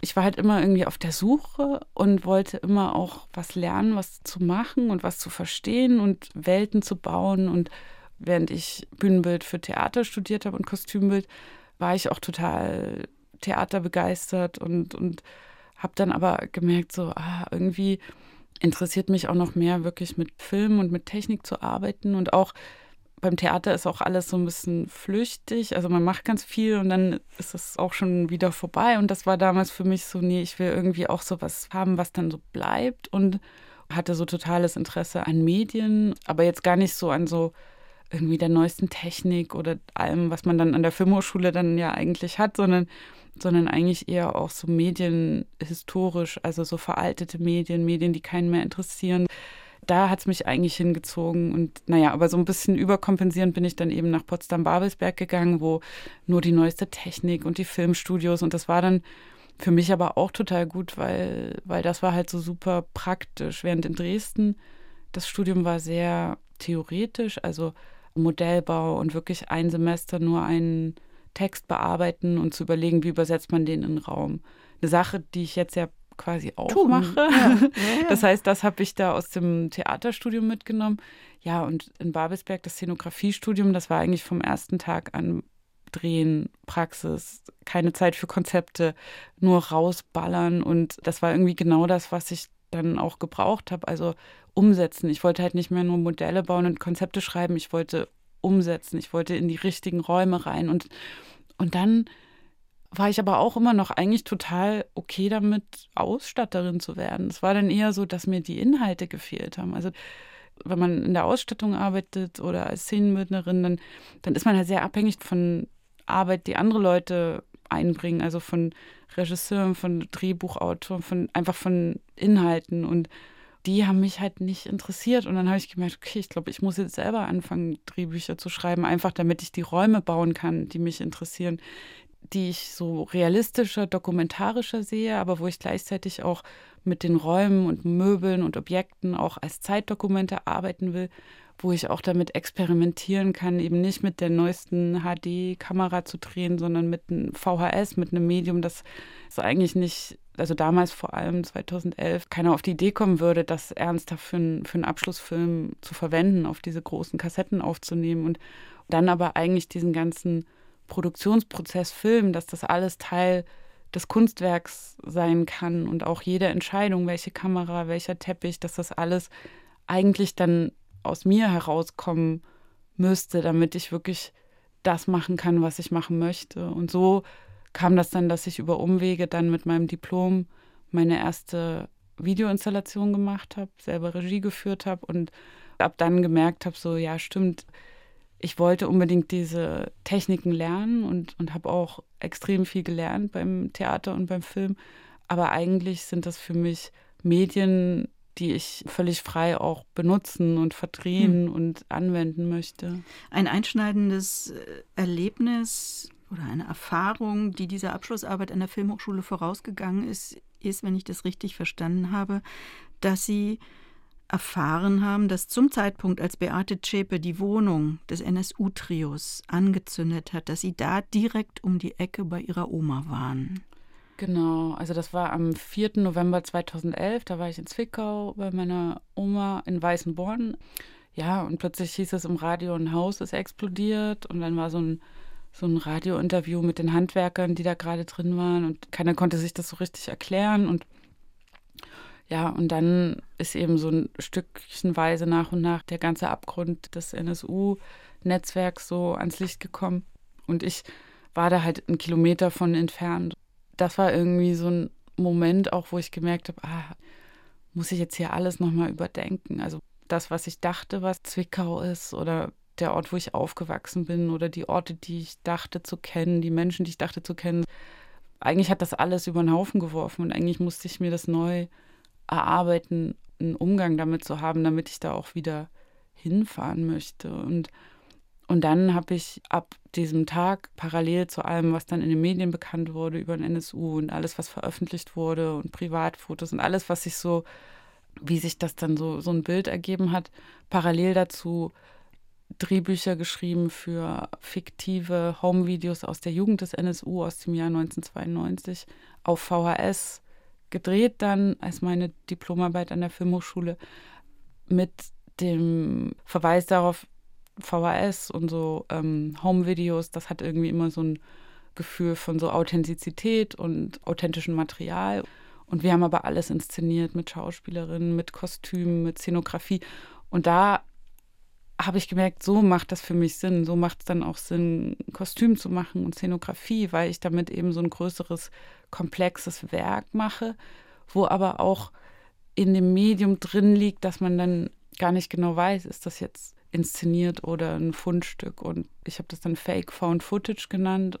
Speaker 2: Ich war halt immer irgendwie auf der Suche und wollte immer auch was lernen, was zu machen und was zu verstehen und Welten zu bauen. Und während ich Bühnenbild für Theater studiert habe und Kostümbild, war ich auch total theaterbegeistert und, und habe dann aber gemerkt, so, ah, irgendwie interessiert mich auch noch mehr, wirklich mit Film und mit Technik zu arbeiten und auch beim Theater ist auch alles so ein bisschen flüchtig. Also man macht ganz viel und dann ist es auch schon wieder vorbei. Und das war damals für mich so, nee, ich will irgendwie auch so was haben, was dann so bleibt. Und hatte so totales Interesse an Medien, aber jetzt gar nicht so an so irgendwie der neuesten Technik oder allem, was man dann an der Filmhochschule dann ja eigentlich hat, sondern, sondern eigentlich eher auch so Medien historisch, also so veraltete Medien, Medien, die keinen mehr interessieren da hat es mich eigentlich hingezogen. Und naja, aber so ein bisschen überkompensierend bin ich dann eben nach Potsdam-Babelsberg gegangen, wo nur die neueste Technik und die Filmstudios und das war dann für mich aber auch total gut, weil, weil das war halt so super praktisch. Während in Dresden das Studium war sehr theoretisch, also Modellbau und wirklich ein Semester nur einen Text bearbeiten und zu überlegen, wie übersetzt man den in den Raum. Eine Sache, die ich jetzt ja quasi auch Tun. mache. [LAUGHS] Ja. Das heißt, das habe ich da aus dem Theaterstudium mitgenommen. Ja, und in Babelsberg das Szenografiestudium, das war eigentlich vom ersten Tag an Drehen, Praxis, keine Zeit für Konzepte, nur rausballern. Und das war irgendwie genau das, was ich dann auch gebraucht habe. Also umsetzen. Ich wollte halt nicht mehr nur Modelle bauen und Konzepte schreiben, ich wollte umsetzen. Ich wollte in die richtigen Räume rein. Und, und dann war ich aber auch immer noch eigentlich total okay damit, Ausstatterin zu werden. Es war dann eher so, dass mir die Inhalte gefehlt haben. Also wenn man in der Ausstattung arbeitet oder als Szenenbildnerin, dann, dann ist man halt sehr abhängig von Arbeit, die andere Leute einbringen, also von Regisseuren, von Drehbuchautoren, von einfach von Inhalten und die haben mich halt nicht interessiert. Und dann habe ich gemerkt, okay, ich glaube, ich muss jetzt selber anfangen, Drehbücher zu schreiben, einfach damit ich die Räume bauen kann, die mich interessieren, die ich so realistischer, dokumentarischer sehe, aber wo ich gleichzeitig auch mit den Räumen und Möbeln und Objekten auch als Zeitdokumente arbeiten will, wo ich auch damit experimentieren kann, eben nicht mit der neuesten HD-Kamera zu drehen, sondern mit einem VHS, mit einem Medium, das so eigentlich nicht, also damals vor allem 2011, keiner auf die Idee kommen würde, das ernsthaft für, ein, für einen Abschlussfilm zu verwenden, auf diese großen Kassetten aufzunehmen und dann aber eigentlich diesen ganzen Produktionsprozess Film, dass das alles Teil des Kunstwerks sein kann und auch jede Entscheidung, welche Kamera, welcher Teppich, dass das alles eigentlich dann aus mir herauskommen müsste, damit ich wirklich das machen kann, was ich machen möchte. Und so kam das dann, dass ich über Umwege dann mit meinem Diplom meine erste Videoinstallation gemacht habe, selber Regie geführt habe und ab dann gemerkt habe, so ja, stimmt, ich wollte unbedingt diese Techniken lernen und, und habe auch extrem viel gelernt beim Theater und beim Film. Aber eigentlich sind das für mich Medien, die ich völlig frei auch benutzen und verdrehen hm. und anwenden möchte.
Speaker 3: Ein einschneidendes äh, Erlebnis oder eine Erfahrung, die dieser Abschlussarbeit an der Filmhochschule vorausgegangen ist, ist, wenn ich das richtig verstanden habe, dass Sie erfahren haben, dass zum Zeitpunkt, als Beate Zschäpe die Wohnung des NSU-Trios angezündet hat, dass Sie da direkt um die Ecke bei Ihrer Oma waren.
Speaker 2: Genau, also das war am 4. November 2011, da war ich in Zwickau bei meiner Oma in Weißenborn. Ja, und plötzlich hieß es im Radio, ein Haus ist explodiert und dann war so ein so ein Radiointerview mit den Handwerkern, die da gerade drin waren und keiner konnte sich das so richtig erklären und ja, und dann ist eben so ein Stückchenweise nach und nach der ganze Abgrund des NSU-Netzwerks so ans Licht gekommen. Und ich war da halt einen Kilometer von entfernt. Das war irgendwie so ein Moment auch, wo ich gemerkt habe, ah, muss ich jetzt hier alles nochmal überdenken. Also das, was ich dachte, was Zwickau ist oder der Ort, wo ich aufgewachsen bin oder die Orte, die ich dachte zu kennen, die Menschen, die ich dachte zu kennen. Eigentlich hat das alles über den Haufen geworfen und eigentlich musste ich mir das neu erarbeiten, einen Umgang damit zu haben, damit ich da auch wieder hinfahren möchte. Und, und dann habe ich ab diesem Tag parallel zu allem, was dann in den Medien bekannt wurde über den NSU und alles, was veröffentlicht wurde und Privatfotos und alles, was sich so, wie sich das dann so, so ein Bild ergeben hat, parallel dazu Drehbücher geschrieben für fiktive Home-Videos aus der Jugend des NSU aus dem Jahr 1992 auf VHS gedreht dann als meine Diplomarbeit an der Filmhochschule mit dem Verweis darauf, VHS und so ähm, Home-Videos, das hat irgendwie immer so ein Gefühl von so Authentizität und authentischem Material. Und wir haben aber alles inszeniert mit Schauspielerinnen, mit Kostümen, mit Szenografie. Und da habe ich gemerkt, so macht das für mich Sinn. So macht es dann auch Sinn, Kostüm zu machen und Szenografie, weil ich damit eben so ein größeres, komplexes Werk mache, wo aber auch in dem Medium drin liegt, dass man dann gar nicht genau weiß, ist das jetzt inszeniert oder ein Fundstück. Und ich habe das dann Fake Found Footage genannt.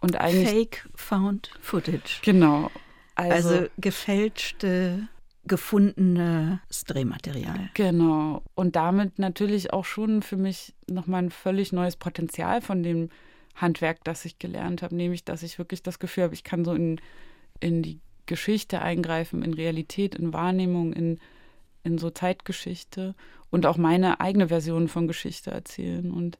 Speaker 2: Und eigentlich,
Speaker 3: Fake Found Footage.
Speaker 2: Genau.
Speaker 3: Also, also gefälschte gefundenes Drehmaterial.
Speaker 2: Genau. Und damit natürlich auch schon für mich nochmal ein völlig neues Potenzial von dem Handwerk, das ich gelernt habe, nämlich, dass ich wirklich das Gefühl habe, ich kann so in, in die Geschichte eingreifen, in Realität, in Wahrnehmung, in, in so Zeitgeschichte und auch meine eigene Version von Geschichte erzählen. Und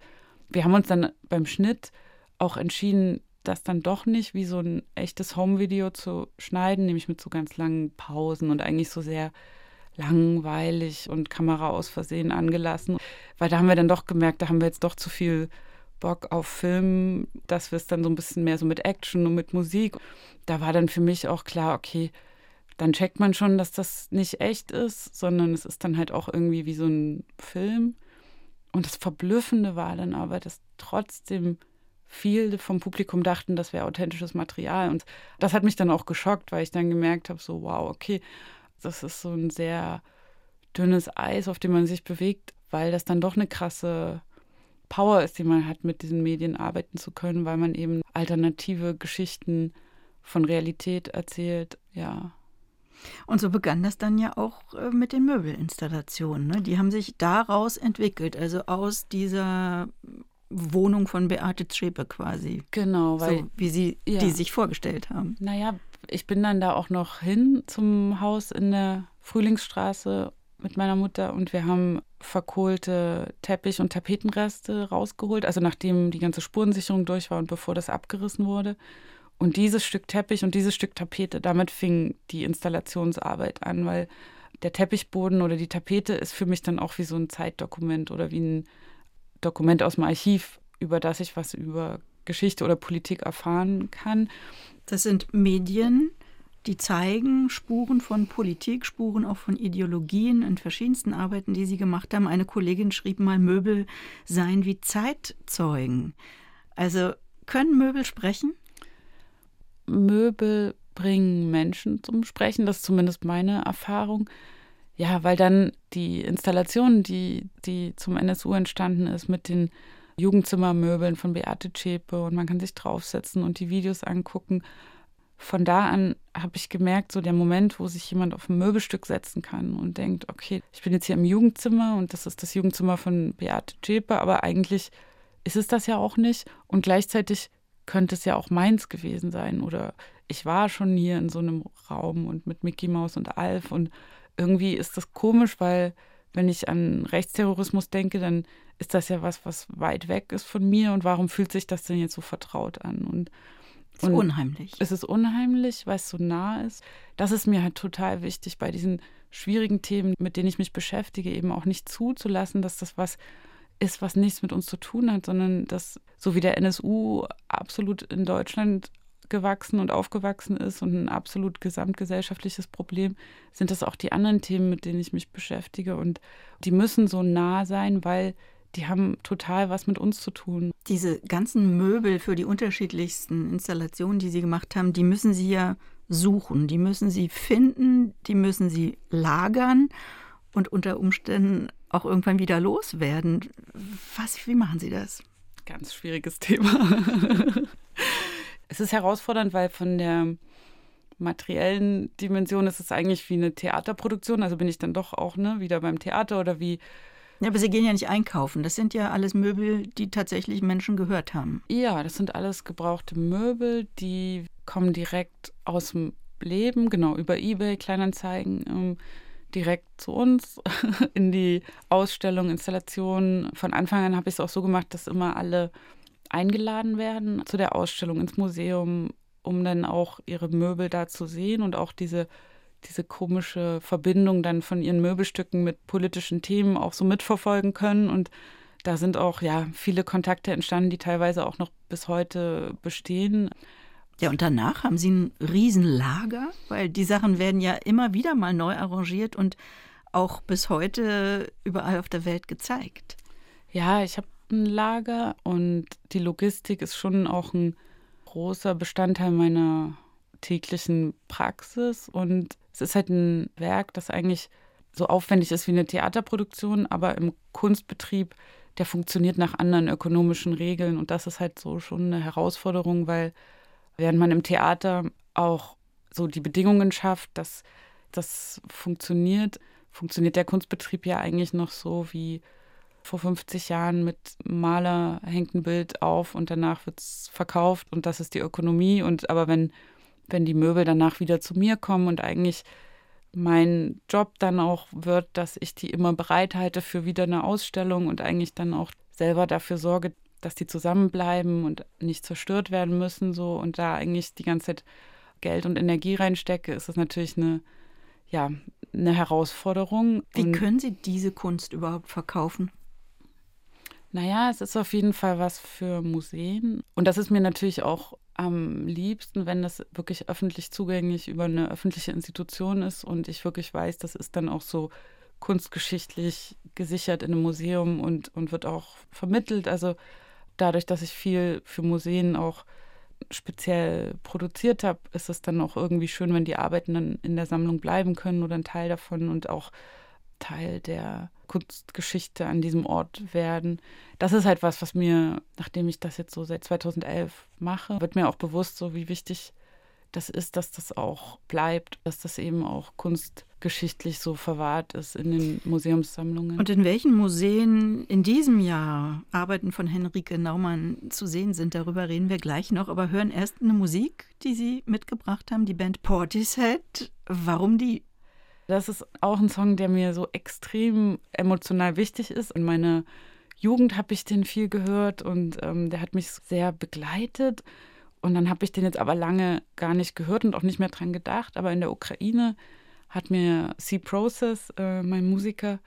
Speaker 2: wir haben uns dann beim Schnitt auch entschieden, das dann doch nicht wie so ein echtes Home-Video zu schneiden, nämlich mit so ganz langen Pausen und eigentlich so sehr langweilig und Kamera aus Versehen angelassen. Weil da haben wir dann doch gemerkt, da haben wir jetzt doch zu viel Bock auf Film, dass wir es dann so ein bisschen mehr so mit Action und mit Musik. Da war dann für mich auch klar, okay, dann checkt man schon, dass das nicht echt ist, sondern es ist dann halt auch irgendwie wie so ein Film. Und das Verblüffende war dann aber, dass trotzdem viel vom Publikum dachten, das wäre authentisches Material. Und das hat mich dann auch geschockt, weil ich dann gemerkt habe, so, wow, okay, das ist so ein sehr dünnes Eis, auf dem man sich bewegt, weil das dann doch eine krasse Power ist, die man hat, mit diesen Medien arbeiten zu können, weil man eben alternative Geschichten von Realität erzählt, ja.
Speaker 3: Und so begann das dann ja auch äh, mit den Möbelinstallationen. Ne? Die haben sich daraus entwickelt, also aus dieser Wohnung von Beate Zschäpe quasi.
Speaker 2: Genau, weil
Speaker 3: so, wie sie ja. die sich vorgestellt haben.
Speaker 2: Naja, ich bin dann da auch noch hin zum Haus in der Frühlingsstraße mit meiner Mutter und wir haben verkohlte Teppich- und Tapetenreste rausgeholt, also nachdem die ganze Spurensicherung durch war und bevor das abgerissen wurde. Und dieses Stück Teppich und dieses Stück Tapete, damit fing die Installationsarbeit an, weil der Teppichboden oder die Tapete ist für mich dann auch wie so ein Zeitdokument oder wie ein Dokument aus dem Archiv, über das ich was über Geschichte oder Politik erfahren kann.
Speaker 3: Das sind Medien, die zeigen Spuren von Politik, Spuren auch von Ideologien in verschiedensten Arbeiten, die sie gemacht haben. Eine Kollegin schrieb mal, Möbel seien wie Zeitzeugen. Also können Möbel sprechen?
Speaker 2: Möbel bringen Menschen zum Sprechen, das ist zumindest meine Erfahrung. Ja, weil dann die Installation, die, die zum NSU entstanden ist, mit den Jugendzimmermöbeln von Beate Zschäpe und man kann sich draufsetzen und die Videos angucken. Von da an habe ich gemerkt, so der Moment, wo sich jemand auf ein Möbelstück setzen kann und denkt, okay, ich bin jetzt hier im Jugendzimmer und das ist das Jugendzimmer von Beate Zschäpe, aber eigentlich ist es das ja auch nicht und gleichzeitig könnte es ja auch meins gewesen sein oder ich war schon hier in so einem Raum und mit Mickey Mouse und Alf und irgendwie ist das komisch, weil wenn ich an Rechtsterrorismus denke, dann ist das ja was, was weit weg ist von mir. Und warum fühlt sich das denn jetzt so vertraut an? Und,
Speaker 3: es ist unheimlich.
Speaker 2: Es ist unheimlich, weil es so nah ist. Das ist mir halt total wichtig bei diesen schwierigen Themen, mit denen ich mich beschäftige, eben auch nicht zuzulassen, dass das was ist, was nichts mit uns zu tun hat, sondern dass so wie der NSU absolut in Deutschland gewachsen und aufgewachsen ist und ein absolut gesamtgesellschaftliches Problem, sind das auch die anderen Themen, mit denen ich mich beschäftige. Und die müssen so nah sein, weil die haben total was mit uns zu tun.
Speaker 3: Diese ganzen Möbel für die unterschiedlichsten Installationen, die Sie gemacht haben, die müssen Sie ja suchen, die müssen Sie finden, die müssen Sie lagern und unter Umständen auch irgendwann wieder loswerden. Was, wie machen Sie das?
Speaker 2: Ganz schwieriges [LAUGHS] Thema. Es ist herausfordernd, weil von der materiellen Dimension ist es eigentlich wie eine Theaterproduktion. Also bin ich dann doch auch ne, wieder beim Theater oder wie.
Speaker 3: Ja, aber Sie gehen ja nicht einkaufen. Das sind ja alles Möbel, die tatsächlich Menschen gehört haben.
Speaker 2: Ja, das sind alles gebrauchte Möbel, die kommen direkt aus dem Leben, genau, über Ebay, Kleinanzeigen, ähm, direkt zu uns [LAUGHS] in die Ausstellung, Installation. Von Anfang an habe ich es auch so gemacht, dass immer alle eingeladen werden zu der Ausstellung ins Museum, um dann auch ihre Möbel da zu sehen und auch diese, diese komische Verbindung dann von ihren Möbelstücken mit politischen Themen auch so mitverfolgen können. Und da sind auch ja viele Kontakte entstanden, die teilweise auch noch bis heute bestehen.
Speaker 3: Ja, und danach haben Sie ein Riesenlager, weil die Sachen werden ja immer wieder mal neu arrangiert und auch bis heute überall auf der Welt gezeigt.
Speaker 2: Ja, ich habe Lager und die Logistik ist schon auch ein großer Bestandteil meiner täglichen Praxis. Und es ist halt ein Werk, das eigentlich so aufwendig ist wie eine Theaterproduktion, aber im Kunstbetrieb, der funktioniert nach anderen ökonomischen Regeln. Und das ist halt so schon eine Herausforderung, weil während man im Theater auch so die Bedingungen schafft, dass das funktioniert, funktioniert der Kunstbetrieb ja eigentlich noch so wie vor 50 Jahren mit Maler hängt ein Bild auf und danach wird es verkauft und das ist die Ökonomie. Und aber wenn, wenn die Möbel danach wieder zu mir kommen und eigentlich mein Job dann auch wird, dass ich die immer bereithalte für wieder eine Ausstellung und eigentlich dann auch selber dafür sorge, dass die zusammenbleiben und nicht zerstört werden müssen, so und da eigentlich die ganze Zeit Geld und Energie reinstecke, ist das natürlich eine, ja, eine Herausforderung.
Speaker 3: Wie können Sie diese Kunst überhaupt verkaufen?
Speaker 2: Naja, es ist auf jeden Fall was für Museen. Und das ist mir natürlich auch am liebsten, wenn das wirklich öffentlich zugänglich über eine öffentliche Institution ist und ich wirklich weiß, das ist dann auch so kunstgeschichtlich gesichert in einem Museum und, und wird auch vermittelt. Also dadurch, dass ich viel für Museen auch speziell produziert habe, ist es dann auch irgendwie schön, wenn die Arbeiten dann in der Sammlung bleiben können oder ein Teil davon und auch Teil der Kunstgeschichte an diesem Ort werden. Das ist halt was, was mir, nachdem ich das jetzt so seit 2011 mache, wird mir auch bewusst, so wie wichtig das ist, dass das auch bleibt, dass das eben auch kunstgeschichtlich so verwahrt ist in den Museumssammlungen.
Speaker 3: Und in welchen Museen in diesem Jahr Arbeiten von Henrike Naumann zu sehen sind, darüber reden wir gleich noch, aber hören erst eine Musik, die Sie mitgebracht haben, die Band Portishead. Warum die?
Speaker 2: Das ist auch ein Song, der mir so extrem emotional wichtig ist. In meiner Jugend habe ich den viel gehört und ähm, der hat mich sehr begleitet. Und dann habe ich den jetzt aber lange gar nicht gehört und auch nicht mehr dran gedacht. Aber in der Ukraine hat mir C Process, äh, mein Musiker,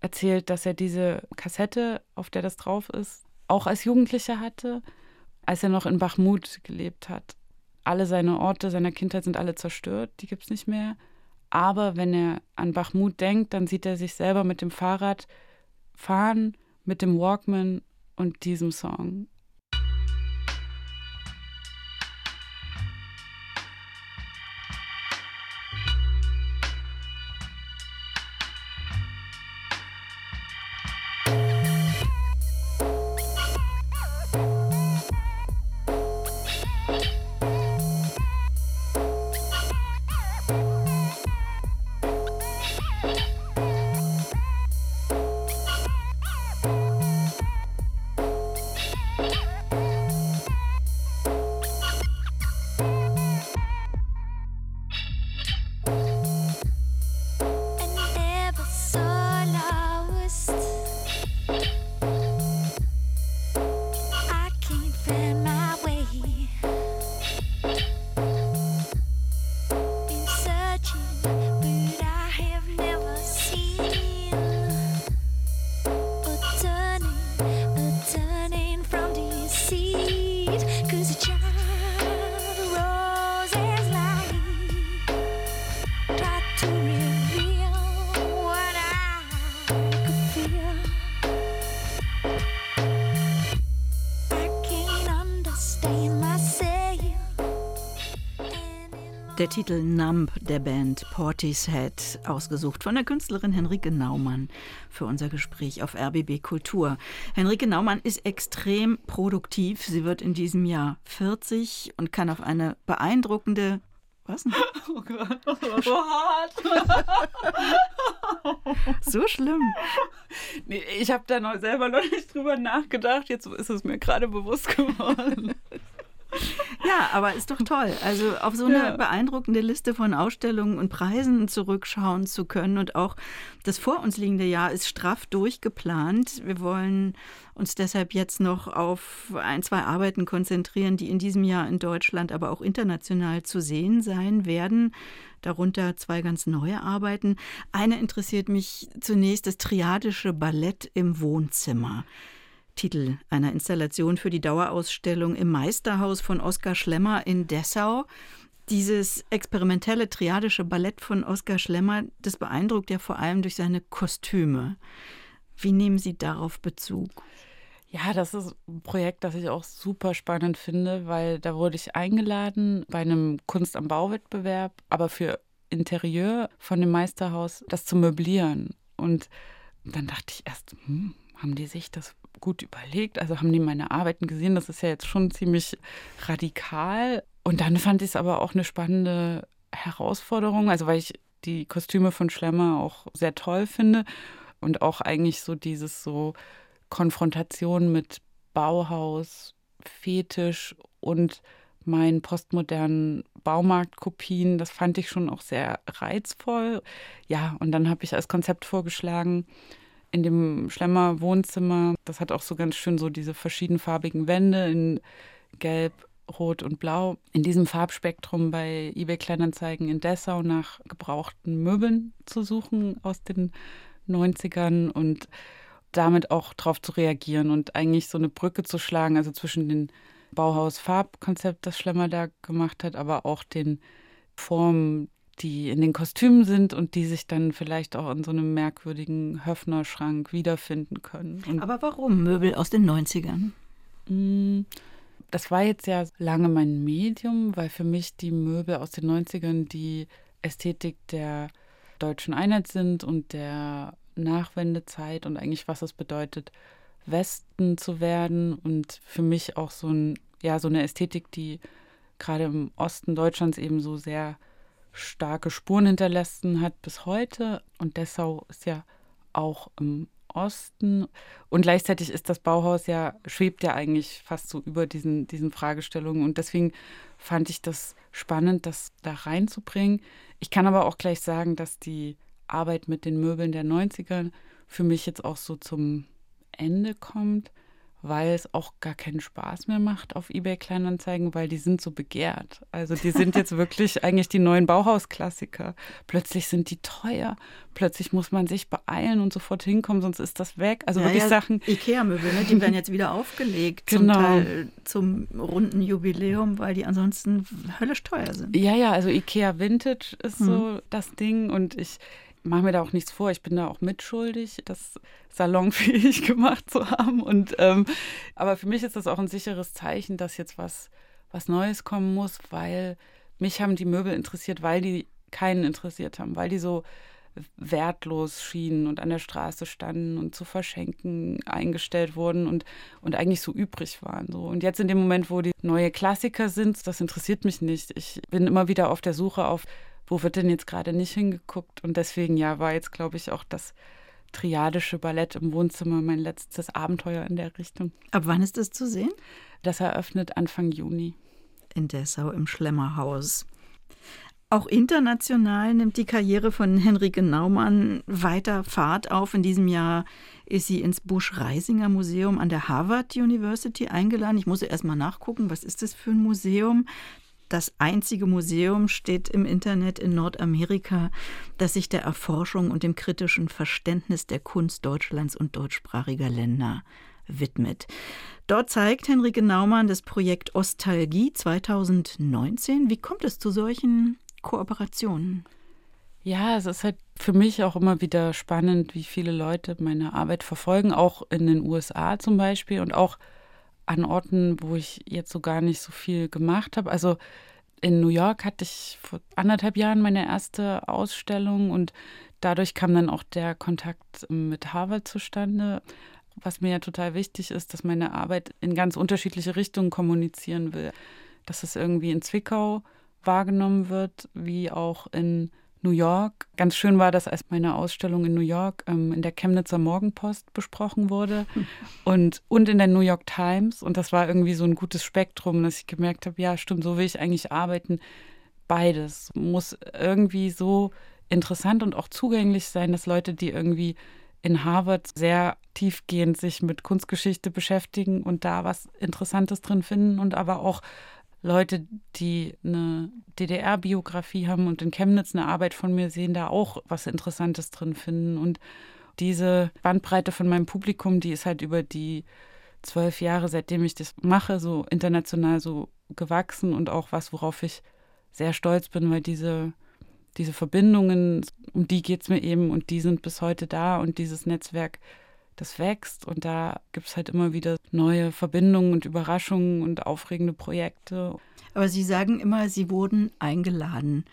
Speaker 2: erzählt, dass er diese Kassette, auf der das drauf ist, auch als Jugendlicher hatte, als er noch in Bachmut gelebt hat. Alle seine Orte seiner Kindheit sind alle zerstört, die gibt es nicht mehr. Aber wenn er an Bachmut denkt, dann sieht er sich selber mit dem Fahrrad fahren, mit dem Walkman und diesem Song.
Speaker 3: Der Titel Numb der Band Portishead, ausgesucht von der Künstlerin Henrike Naumann für unser Gespräch auf RBB Kultur. Henrike Naumann ist extrem produktiv. Sie wird in diesem Jahr 40 und kann auf eine beeindruckende was? [LAUGHS] Oh Gott, oh, so hart. [LAUGHS] so schlimm.
Speaker 2: Nee, ich habe da noch selber noch nicht drüber nachgedacht. Jetzt ist es mir gerade bewusst geworden. [LAUGHS]
Speaker 3: Ja, aber ist doch toll. Also auf so eine ja. beeindruckende Liste von Ausstellungen und Preisen zurückschauen zu können. Und auch das vor uns liegende Jahr ist straff durchgeplant. Wir wollen uns deshalb jetzt noch auf ein, zwei Arbeiten konzentrieren, die in diesem Jahr in Deutschland, aber auch international zu sehen sein werden. Darunter zwei ganz neue Arbeiten. Eine interessiert mich zunächst das triadische Ballett im Wohnzimmer. Titel einer Installation für die Dauerausstellung im Meisterhaus von Oskar Schlemmer in Dessau. Dieses experimentelle triadische Ballett von Oskar Schlemmer, das beeindruckt ja vor allem durch seine Kostüme. Wie nehmen Sie darauf Bezug?
Speaker 2: Ja, das ist ein Projekt, das ich auch super spannend finde, weil da wurde ich eingeladen bei einem Kunst am Bauwettbewerb, aber für Interieur von dem Meisterhaus, das zu möblieren. Und dann dachte ich erst, hm, haben die sich das gut überlegt. Also haben die meine Arbeiten gesehen. Das ist ja jetzt schon ziemlich radikal. Und dann fand ich es aber auch eine spannende Herausforderung. Also weil ich die Kostüme von Schlemmer auch sehr toll finde und auch eigentlich so dieses so Konfrontation mit Bauhaus, Fetisch und meinen postmodernen Baumarktkopien, das fand ich schon auch sehr reizvoll. Ja, und dann habe ich als Konzept vorgeschlagen, in dem Schlemmer Wohnzimmer. Das hat auch so ganz schön so diese verschiedenfarbigen Wände in Gelb, Rot und Blau. In diesem Farbspektrum bei eBay Kleinanzeigen in Dessau nach gebrauchten Möbeln zu suchen aus den 90ern und damit auch darauf zu reagieren und eigentlich so eine Brücke zu schlagen, also zwischen den Bauhaus-Farbkonzept, das Schlemmer da gemacht hat, aber auch den Formen, die in den Kostümen sind und die sich dann vielleicht auch in so einem merkwürdigen Höfner-Schrank wiederfinden können. Und
Speaker 3: Aber warum Möbel aus den 90ern?
Speaker 2: Mm, das war jetzt ja lange mein Medium, weil für mich die Möbel aus den 90ern die Ästhetik der deutschen Einheit sind und der Nachwendezeit und eigentlich was es bedeutet, Westen zu werden und für mich auch so ein ja so eine Ästhetik, die gerade im Osten Deutschlands eben so sehr starke Spuren hinterlassen hat bis heute. Und Dessau ist ja auch im Osten. Und gleichzeitig ist das Bauhaus ja, schwebt ja eigentlich fast so über diesen, diesen Fragestellungen. Und deswegen fand ich das spannend, das da reinzubringen. Ich kann aber auch gleich sagen, dass die Arbeit mit den Möbeln der 90er für mich jetzt auch so zum Ende kommt weil es auch gar keinen Spaß mehr macht auf eBay Kleinanzeigen, weil die sind so begehrt. Also die sind jetzt wirklich [LAUGHS] eigentlich die neuen Bauhausklassiker. Plötzlich sind die teuer. Plötzlich muss man sich beeilen und sofort hinkommen, sonst ist das weg. Also ja, wirklich ja, Sachen.
Speaker 3: Ikea-Möbel, ne? die werden jetzt wieder aufgelegt. Genau. Zum Teil zum runden Jubiläum, weil die ansonsten höllisch teuer sind.
Speaker 2: Ja, ja, also Ikea Vintage ist mhm. so das Ding und ich mache mir da auch nichts vor. Ich bin da auch mitschuldig, das salonfähig [LAUGHS] gemacht zu haben. Und ähm, aber für mich ist das auch ein sicheres Zeichen, dass jetzt was, was Neues kommen muss, weil mich haben die Möbel interessiert, weil die keinen interessiert haben, weil die so wertlos schienen und an der Straße standen und zu verschenken eingestellt wurden und, und eigentlich so übrig waren. So. Und jetzt in dem Moment, wo die neue Klassiker sind, das interessiert mich nicht. Ich bin immer wieder auf der Suche auf wo wird denn jetzt gerade nicht hingeguckt? Und deswegen, ja, war jetzt, glaube ich, auch das triadische Ballett im Wohnzimmer mein letztes Abenteuer in der Richtung.
Speaker 3: Ab wann ist das zu sehen?
Speaker 2: Das eröffnet Anfang Juni.
Speaker 3: In Dessau im Schlemmerhaus. Auch international nimmt die Karriere von Henrike Naumann weiter Fahrt auf. In diesem Jahr ist sie ins Busch-Reisinger Museum an der Harvard University eingeladen. Ich muss erst mal nachgucken, was ist das für ein Museum? Das einzige Museum steht im Internet in Nordamerika, das sich der Erforschung und dem kritischen Verständnis der Kunst Deutschlands und deutschsprachiger Länder widmet. Dort zeigt Henrike Naumann das Projekt Ostalgie 2019. Wie kommt es zu solchen Kooperationen?
Speaker 2: Ja, es ist halt für mich auch immer wieder spannend, wie viele Leute meine Arbeit verfolgen, auch in den USA zum Beispiel und auch an Orten, wo ich jetzt so gar nicht so viel gemacht habe. Also in New York hatte ich vor anderthalb Jahren meine erste Ausstellung und dadurch kam dann auch der Kontakt mit Harvard zustande. Was mir ja total wichtig ist, dass meine Arbeit in ganz unterschiedliche Richtungen kommunizieren will. Dass es irgendwie in Zwickau wahrgenommen wird, wie auch in New York. Ganz schön war das, als meine Ausstellung in New York ähm, in der Chemnitzer Morgenpost besprochen wurde [LAUGHS] und, und in der New York Times. Und das war irgendwie so ein gutes Spektrum, dass ich gemerkt habe, ja, stimmt, so will ich eigentlich arbeiten. Beides muss irgendwie so interessant und auch zugänglich sein, dass Leute, die irgendwie in Harvard sehr tiefgehend sich mit Kunstgeschichte beschäftigen und da was Interessantes drin finden und aber auch Leute, die eine DDR-Biografie haben und in Chemnitz eine Arbeit von mir sehen, da auch was Interessantes drin finden. Und diese Bandbreite von meinem Publikum, die ist halt über die zwölf Jahre, seitdem ich das mache, so international so gewachsen und auch was, worauf ich sehr stolz bin, weil diese, diese Verbindungen, um die geht es mir eben und die sind bis heute da und dieses Netzwerk das wächst und da gibt es halt immer wieder neue Verbindungen und Überraschungen und aufregende Projekte.
Speaker 3: Aber Sie sagen immer, Sie wurden eingeladen.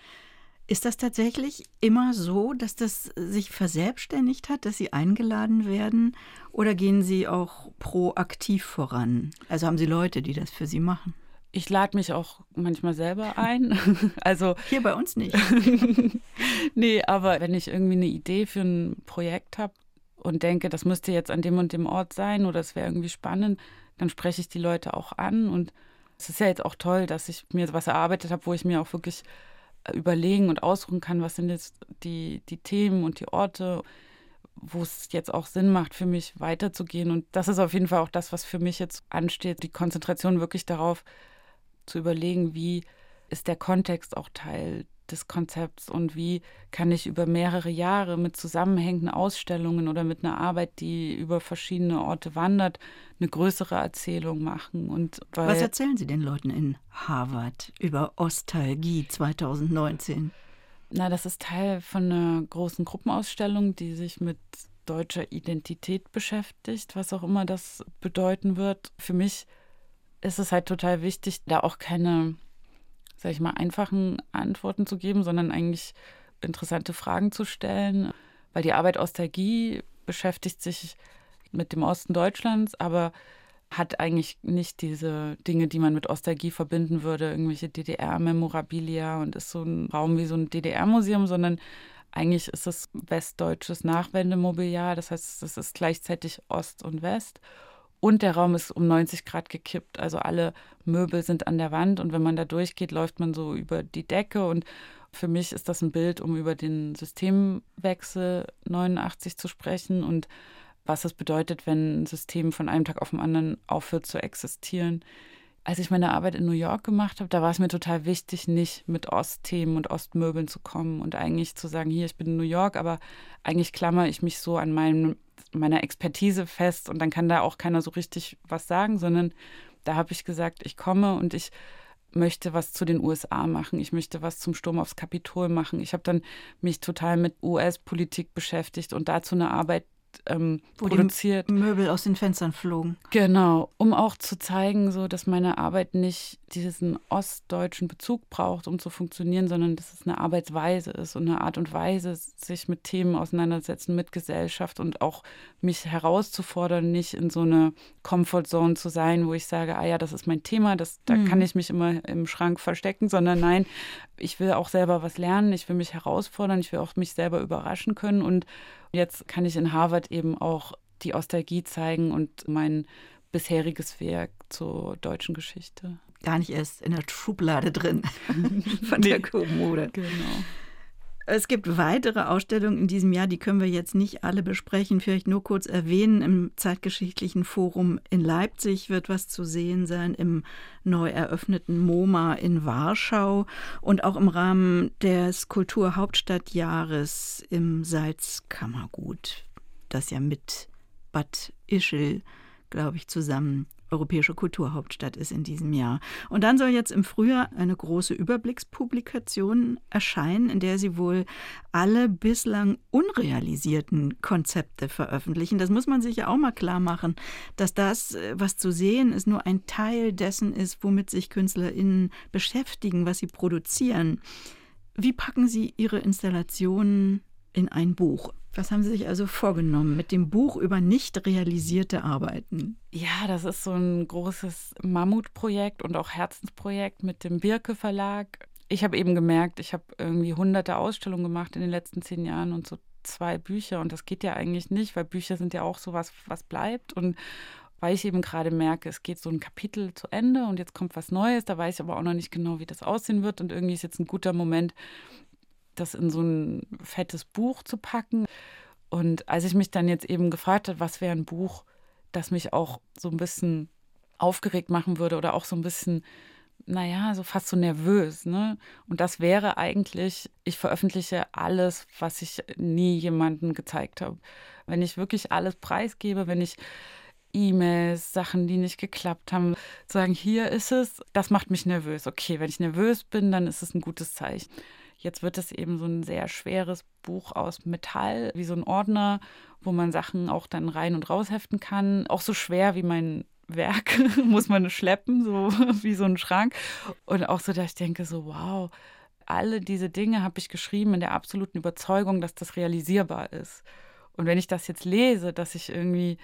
Speaker 3: Ist das tatsächlich immer so, dass das sich verselbstständigt hat, dass Sie eingeladen werden? Oder gehen Sie auch proaktiv voran? Also haben Sie Leute, die das für Sie machen?
Speaker 2: Ich lade mich auch manchmal selber [LAUGHS] ein. [LAUGHS] Also
Speaker 3: hier bei uns nicht. [LAUGHS]
Speaker 2: nee, aber wenn ich irgendwie eine Idee für ein Projekt habe, und denke, das müsste jetzt an dem und dem Ort sein oder es wäre irgendwie spannend, dann spreche ich die Leute auch an. Und es ist ja jetzt auch toll, dass ich mir was erarbeitet habe, wo ich mir auch wirklich äh, überlegen und ausruhen kann, was sind jetzt die, die Themen und die Orte, wo es jetzt auch Sinn macht, für mich weiterzugehen. Und das ist auf jeden Fall auch das, was für mich jetzt ansteht, die Konzentration wirklich darauf zu überlegen, wie ist der Kontext auch Teil des Konzepts und wie kann ich über mehrere Jahre mit zusammenhängenden Ausstellungen oder mit einer Arbeit, die über verschiedene Orte wandert, eine größere Erzählung machen. Und
Speaker 3: Was erzählen Sie den Leuten in Harvard über Ostalgie 2019?
Speaker 2: Na, das ist Teil von einer großen Gruppenausstellung, die sich mit deutscher Identität beschäftigt, was auch immer das bedeuten wird. Für mich ist es halt total wichtig, da auch keine sag ich mal, einfachen Antworten zu geben, sondern eigentlich interessante Fragen zu stellen. Weil die Arbeit Ostalgie beschäftigt sich mit dem Osten Deutschlands, aber hat eigentlich nicht diese Dinge, die man mit Ostalgie verbinden würde, irgendwelche DDR-Memorabilia und ist so ein Raum wie so ein DDR-Museum, sondern eigentlich ist es westdeutsches Nachwendemobiliar. Das heißt, es ist gleichzeitig Ost und West. Und der Raum ist um 90 Grad gekippt. Also alle Möbel sind an der Wand und wenn man da durchgeht, läuft man so über die Decke. Und für mich ist das ein Bild, um über den Systemwechsel 89 zu sprechen und was es bedeutet, wenn ein System von einem Tag auf den anderen aufhört zu existieren. Als ich meine Arbeit in New York gemacht habe, da war es mir total wichtig, nicht mit Ostthemen und Ostmöbeln zu kommen und eigentlich zu sagen, hier, ich bin in New York, aber eigentlich klammer ich mich so an meinem meiner Expertise fest und dann kann da auch keiner so richtig was sagen, sondern da habe ich gesagt, ich komme und ich möchte was zu den USA machen, ich möchte was zum Sturm aufs Kapitol machen. Ich habe dann mich total mit US-Politik beschäftigt und dazu eine Arbeit ähm, Wo produziert.
Speaker 3: Die Möbel aus den Fenstern flogen.
Speaker 2: Genau, um auch zu zeigen, so dass meine Arbeit nicht diesen ostdeutschen Bezug braucht, um zu funktionieren, sondern dass es eine Arbeitsweise ist und eine Art und Weise, sich mit Themen auseinandersetzen, mit Gesellschaft und auch mich herauszufordern, nicht in so eine Comfortzone zu sein, wo ich sage, ah ja, das ist mein Thema, das, da mhm. kann ich mich immer im Schrank verstecken, sondern nein, ich will auch selber was lernen, ich will mich herausfordern, ich will auch mich selber überraschen können und Jetzt kann ich in Harvard eben auch die Ostalgie zeigen und mein bisheriges Werk zur deutschen Geschichte.
Speaker 3: Gar nicht erst in der Schublade drin [LAUGHS] von der Kommode.
Speaker 2: Genau.
Speaker 3: Es gibt weitere Ausstellungen in diesem Jahr, die können wir jetzt nicht alle besprechen, vielleicht nur kurz erwähnen. Im Zeitgeschichtlichen Forum in Leipzig wird was zu sehen sein, im neu eröffneten MoMA in Warschau und auch im Rahmen des Kulturhauptstadtjahres im Salzkammergut, das ja mit Bad Ischl, glaube ich, zusammen europäische Kulturhauptstadt ist in diesem Jahr. Und dann soll jetzt im Frühjahr eine große Überblickspublikation erscheinen, in der Sie wohl alle bislang unrealisierten Konzepte veröffentlichen. Das muss man sich ja auch mal klar machen, dass das, was zu sehen ist, nur ein Teil dessen ist, womit sich KünstlerInnen beschäftigen, was sie produzieren. Wie packen Sie Ihre Installationen in ein Buch? Was haben Sie sich also vorgenommen mit dem Buch über nicht realisierte Arbeiten?
Speaker 2: Ja, das ist so ein großes Mammutprojekt und auch Herzensprojekt mit dem Birke Verlag. Ich habe eben gemerkt, ich habe irgendwie hunderte Ausstellungen gemacht in den letzten zehn Jahren und so zwei Bücher und das geht ja eigentlich nicht, weil Bücher sind ja auch so was, was bleibt und weil ich eben gerade merke, es geht so ein Kapitel zu Ende und jetzt kommt was Neues, da weiß ich aber auch noch nicht genau, wie das aussehen wird und irgendwie ist jetzt ein guter Moment, das in so ein fettes Buch zu packen. Und als ich mich dann jetzt eben gefragt habe, was wäre ein Buch, das mich auch so ein bisschen aufgeregt machen würde oder auch so ein bisschen, naja, so fast so nervös. Ne? Und das wäre eigentlich, ich veröffentliche alles, was ich nie jemandem gezeigt habe. Wenn ich wirklich alles preisgebe, wenn ich E-Mails, Sachen, die nicht geklappt haben, sagen, hier ist es, das macht mich nervös. Okay, wenn ich nervös bin, dann ist es ein gutes Zeichen. Jetzt wird es eben so ein sehr schweres Buch aus Metall, wie so ein Ordner, wo man Sachen auch dann rein und raus heften kann. Auch so schwer wie mein Werk [LAUGHS] muss man schleppen, so [LAUGHS] wie so ein Schrank. Und auch so, dass ich denke, so, wow, alle diese Dinge habe ich geschrieben in der absoluten Überzeugung, dass das realisierbar ist. Und wenn ich das jetzt lese, dass ich irgendwie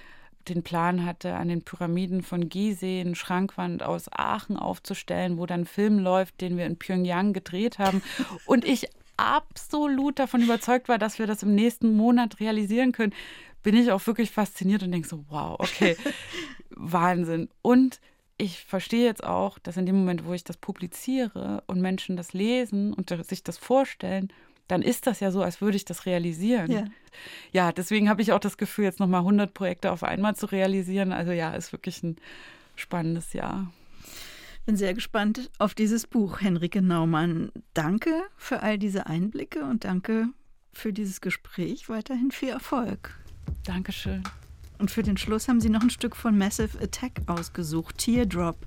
Speaker 2: den Plan hatte, an den Pyramiden von Gizeh eine Schrankwand aus Aachen aufzustellen, wo dann ein Film läuft, den wir in Pyongyang gedreht haben. [LAUGHS] Und ich absolut davon überzeugt war, dass wir das im nächsten Monat realisieren können, bin ich auch wirklich fasziniert und denke so, wow, okay, [LAUGHS] Wahnsinn. Und ich verstehe jetzt auch, dass in dem Moment, wo ich das publiziere und Menschen das lesen und sich das vorstellen, dann ist das ja so, als würde ich das realisieren. Ja, ja deswegen habe ich auch das Gefühl, jetzt nochmal 100 Projekte auf einmal zu realisieren. Also ja, ist wirklich ein spannendes Jahr.
Speaker 3: Bin sehr gespannt auf dieses Buch, Henrike Naumann. Danke für all diese Einblicke und danke für dieses Gespräch. Weiterhin viel Erfolg.
Speaker 2: Dankeschön.
Speaker 3: Und für den Schluss haben Sie noch ein Stück von Massive Attack ausgesucht, Teardrop.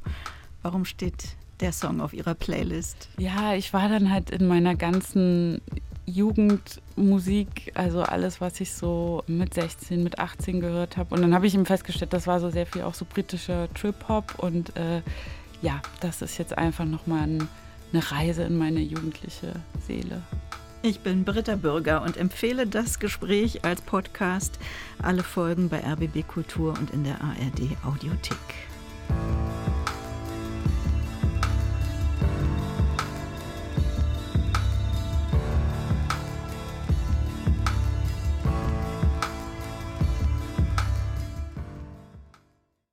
Speaker 3: Warum steht der Song auf ihrer Playlist?
Speaker 2: Ja, ich war dann halt in meiner ganzen Jugendmusik, also alles, was ich so mit 16, mit 18 gehört habe. Und dann habe ich eben festgestellt, das war so sehr viel auch so britischer Trip-Hop. Und äh, ja, das ist jetzt einfach nochmal ein, eine Reise in meine jugendliche Seele.
Speaker 3: Ich bin Britta Bürger und empfehle das Gespräch als Podcast. Alle Folgen bei RBB Kultur und in der ARD Audiothek.